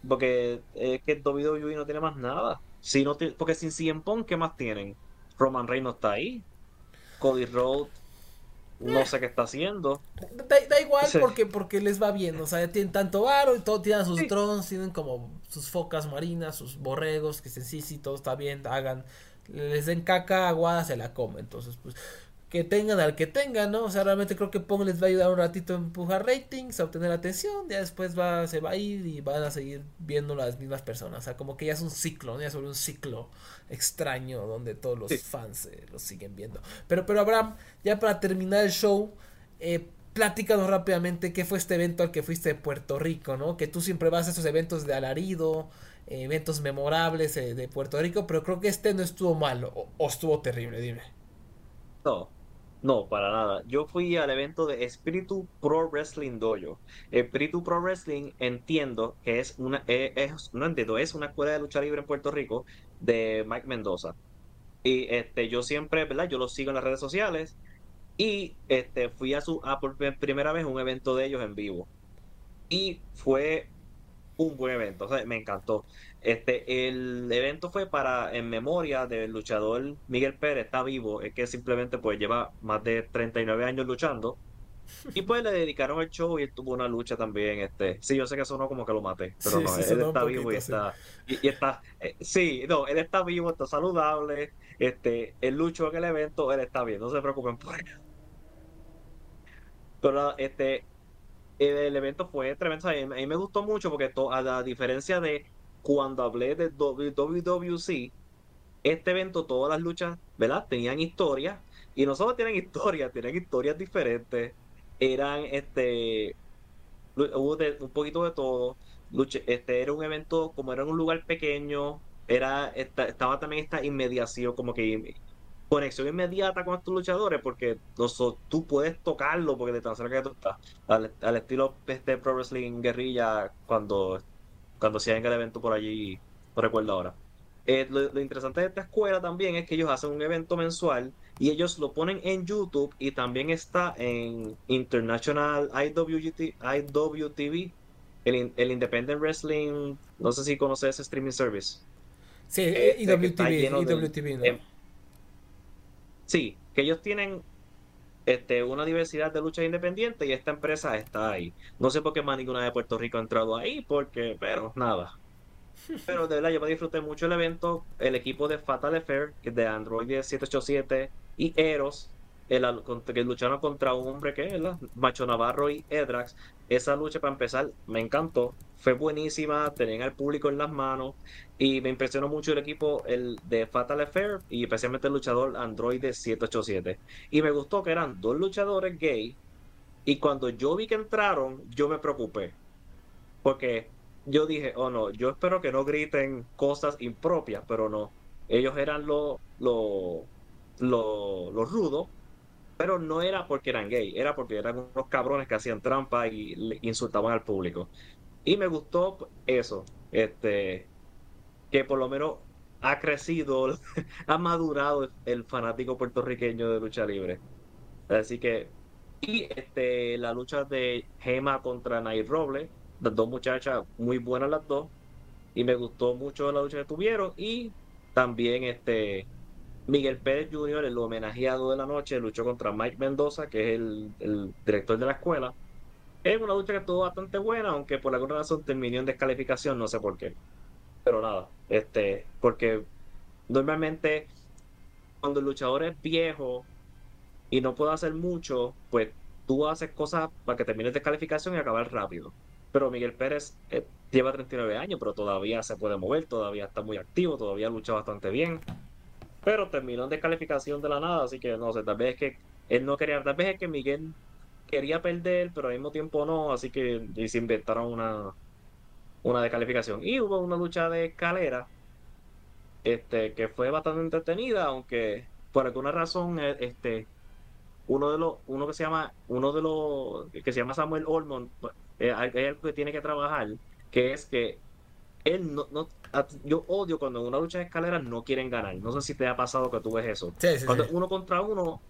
Porque es que WWE no tiene más nada. Si no porque sin CM Punk, ¿qué más tienen? Roman Reigns no está ahí. Cody Rhodes no eh. sé qué está haciendo. Da, igual porque, porque les va bien. O sea, tienen tanto varo y todo, tienen sus drones, tienen como sus focas marinas, sus borregos, que sí, sí, todo está bien, hagan. Les den caca aguada, se la comen. Entonces, pues que tengan al que tengan, ¿no? O sea, realmente creo que Pong les va a ayudar un ratito a empujar ratings, a obtener atención, ya después va, se va a ir y van a seguir viendo las mismas personas. O sea, como que ya es un ciclo, ¿no? ya es un ciclo extraño donde todos los fans eh, los siguen viendo. Pero, pero Abraham, ya para terminar el show, eh, platícanos rápidamente qué fue este evento al que fuiste de Puerto Rico, ¿no? Que tú siempre vas a esos eventos de alarido, eventos memorables eh, de Puerto Rico, pero creo que este no estuvo mal o, o estuvo terrible, dime. No, no, para nada. Yo fui al evento de Espíritu Pro Wrestling Dojo. Espíritu Pro Wrestling entiendo que es una, eh, es, no entiendo, es una escuela de lucha libre en Puerto Rico de Mike Mendoza. Y este, yo siempre, ¿verdad? Yo lo sigo en las redes sociales. Y este, fui a su a por primera vez un evento de ellos en vivo. Y fue un buen evento, o sea, me encantó. Este, el evento fue para en memoria del luchador Miguel Pérez, está vivo, es que simplemente pues lleva más de 39 años luchando. Y pues le dedicaron el show y él tuvo una lucha también. Este, sí, yo sé que eso no como que lo maté, pero no, él está vivo y está, y, está, eh, sí, no, él está vivo, está saludable. Este, él luchó en el evento, él está bien, no se preocupen por él. Pero este, el evento fue tremendo. A mí, me gustó mucho porque a la diferencia de cuando hablé de WWC, este evento, todas las luchas, ¿verdad? Tenían historia. Y no solo tienen historia, tienen historias diferentes. Eran, este, hubo un poquito de todo. este era un evento, como era en un lugar pequeño, era, estaba también esta inmediación, como que conexión inmediata con estos luchadores porque tú puedes tocarlo porque te cerca que tú estás al, al estilo este Pro Wrestling Guerrilla cuando cuando se haga el evento por allí no recuerdo ahora eh, lo, interesante de esta escuela también es que ellos hacen un evento mensual y ellos lo ponen en YouTube y también está en International IWGT, IWTV el, el Independent Wrestling no sé si conoces ese streaming service sí, este, IWTV, IWTV ¿no? Sí, que ellos tienen este, una diversidad de luchas independientes y esta empresa está ahí. No sé por qué más ninguna de Puerto Rico ha entrado ahí, porque, pero nada. Pero de verdad, yo me disfruté mucho el evento. El equipo de Fatal Affair, que es de Android 787 y Eros, el, que lucharon contra un hombre que es Macho Navarro y Edrax. Esa lucha, para empezar, me encantó. Fue buenísima, tenían al público en las manos y me impresionó mucho el equipo el de Fatal Affair y especialmente el luchador Android 787. Y me gustó que eran dos luchadores gay y cuando yo vi que entraron, yo me preocupé. Porque yo dije, oh no, yo espero que no griten cosas impropias, pero no. Ellos eran los lo, lo, lo rudos pero no era porque eran gay, era porque eran unos cabrones que hacían trampa y insultaban al público. Y me gustó eso, este, que por lo menos ha crecido, ha madurado el fanático puertorriqueño de lucha libre. Así que, y este, la lucha de Gema contra Nay Roble, las dos muchachas muy buenas las dos, y me gustó mucho la lucha que tuvieron, y también este Miguel Pérez Jr., el homenajeado de la noche, luchó contra Mike Mendoza, que es el, director de la escuela. Es una lucha que estuvo bastante buena, aunque por alguna razón terminó en descalificación, no sé por qué. Pero nada, este, porque normalmente cuando el luchador es viejo y no puede hacer mucho, pues tú haces cosas para que termine descalificación y acabar rápido. Pero Miguel Pérez eh, lleva 39 años, pero todavía se puede mover, todavía está muy activo, todavía lucha bastante bien. Pero terminó en descalificación de la nada, así que no sé, tal vez es que él no quería, tal vez es que Miguel quería perder, pero al mismo tiempo no, así que se inventaron una, una descalificación. Y hubo una lucha de escalera, este, que fue bastante entretenida, aunque por alguna razón, eh, este, uno de los, uno que se llama, uno de los, que se llama Samuel Olmont, eh, hay algo que tiene que trabajar, que es que él no, yo odio cuando en una lucha de escaleras no quieren ganar. No sé si te ha pasado que tú ves eso. cuando uno contra uno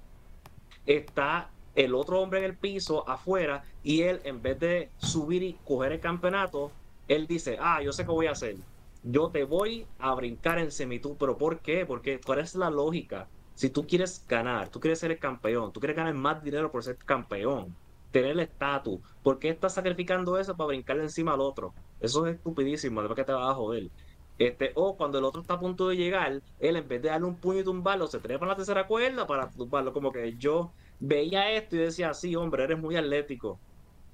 está el otro hombre en el piso afuera y él en vez de subir y coger el campeonato, él dice, ah, yo sé qué voy a hacer. Yo te voy a brincar en semitud. ¿Pero por qué? Porque cuál es la lógica. Si tú quieres ganar, tú quieres ser el campeón, tú quieres ganar más dinero por ser campeón, tener el estatus, ¿por qué estás sacrificando eso para brincarle encima al otro? Eso es estupidísimo, después que te vas a joder. Este, o cuando el otro está a punto de llegar, él en vez de darle un puño y tumbarlo, se trepa en la tercera cuerda para tumbarlo. Como que yo veía esto y decía, sí, hombre, eres muy atlético.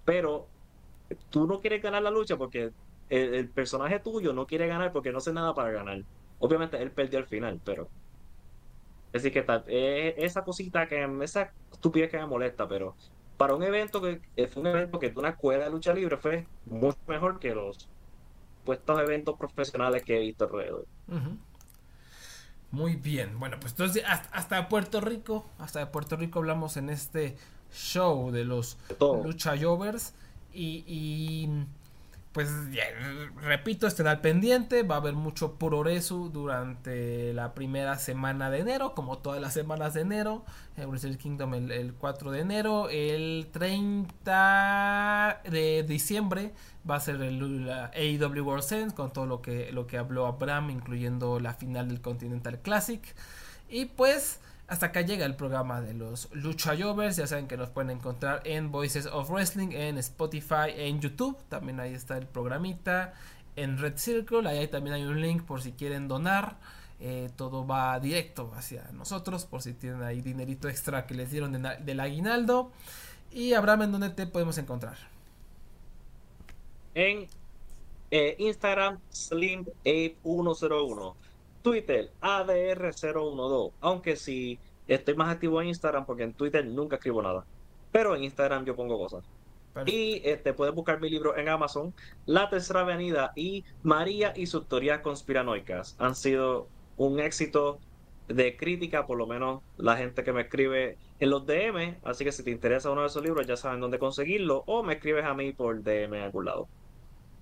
Pero tú no quieres ganar la lucha porque el, personaje tuyo no quiere ganar porque no hace nada para ganar. Obviamente él perdió al final, pero. Es decir, que tal, eh, esa cosita que, esa estupidez que me molesta, pero para un evento que fue un evento que una escuela de lucha libre fue mucho mejor que los puestos eventos profesionales que he visto alrededor. Muy bien, bueno, pues entonces hasta, Puerto Rico, hasta Puerto Rico hablamos en este show de los lucha jovers y pues repito, estén al pendiente, va a haber mucho progreso durante la primera semana de enero, como todas las semanas de enero, Wrestle Kingdom el, 4 de enero, el 30 de diciembre va a ser el AEW World con todo lo que, lo que habló Abraham, incluyendo la final del Continental Classic, y pues hasta acá llega el programa de los Lucha Jovers. Ya saben que nos pueden encontrar en Voices of Wrestling, en Spotify, en YouTube. También ahí está el programita. En Red Circle, ahí también hay un link por si quieren donar. Eh, todo va directo hacia nosotros, por si tienen ahí dinerito extra que les dieron del aguinaldo. Y Abraham, ¿en dónde te podemos encontrar? En eh, Instagram, SlimApe101. Twitter, ADR012. Aunque sí, estoy más activo en Instagram porque en Twitter nunca escribo nada. Pero en Instagram yo pongo cosas. Y este, puedes buscar mi libro en Amazon, La Tercera Avenida y María y sus teorías conspiranoicas. Han sido un éxito de crítica, por lo menos la gente que me escribe en los DM. Así que si te interesa uno de esos libros, ya saben dónde conseguirlo. O me escribes a mí por DM en algún lado.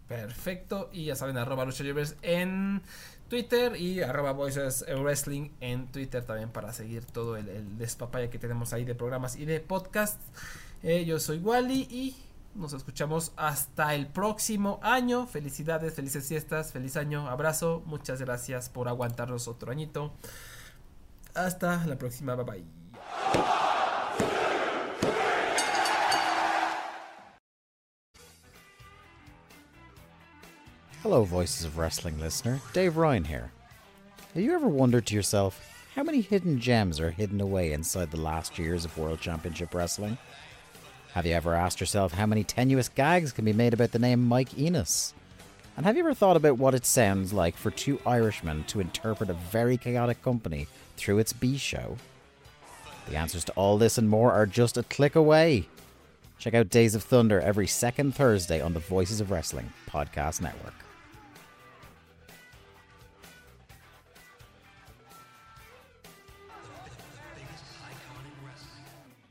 Perfecto. Y ya saben, arroba Lucha en Twitter y arroba Voices Wrestling en Twitter también para seguir todo el, el despapaya que tenemos ahí de programas y de podcasts. Eh, yo soy Wally y nos escuchamos hasta el próximo año. Felicidades, felices fiestas, feliz año, abrazo. Muchas gracias por aguantarnos otro añito. Hasta la próxima, bye bye. Hello, Voices of Wrestling listener. Dave Ryan here. Have you ever wondered to yourself how many hidden gems are hidden away inside the last years of World Championship Wrestling? Have you ever asked yourself how many tenuous gags can be made about the name Mike Enos? And have you ever thought about what it sounds like for two Irishmen to interpret a very chaotic company through its B show? The answers to all this and more are just a click away. Check out Days of Thunder every second Thursday on the Voices of Wrestling podcast network.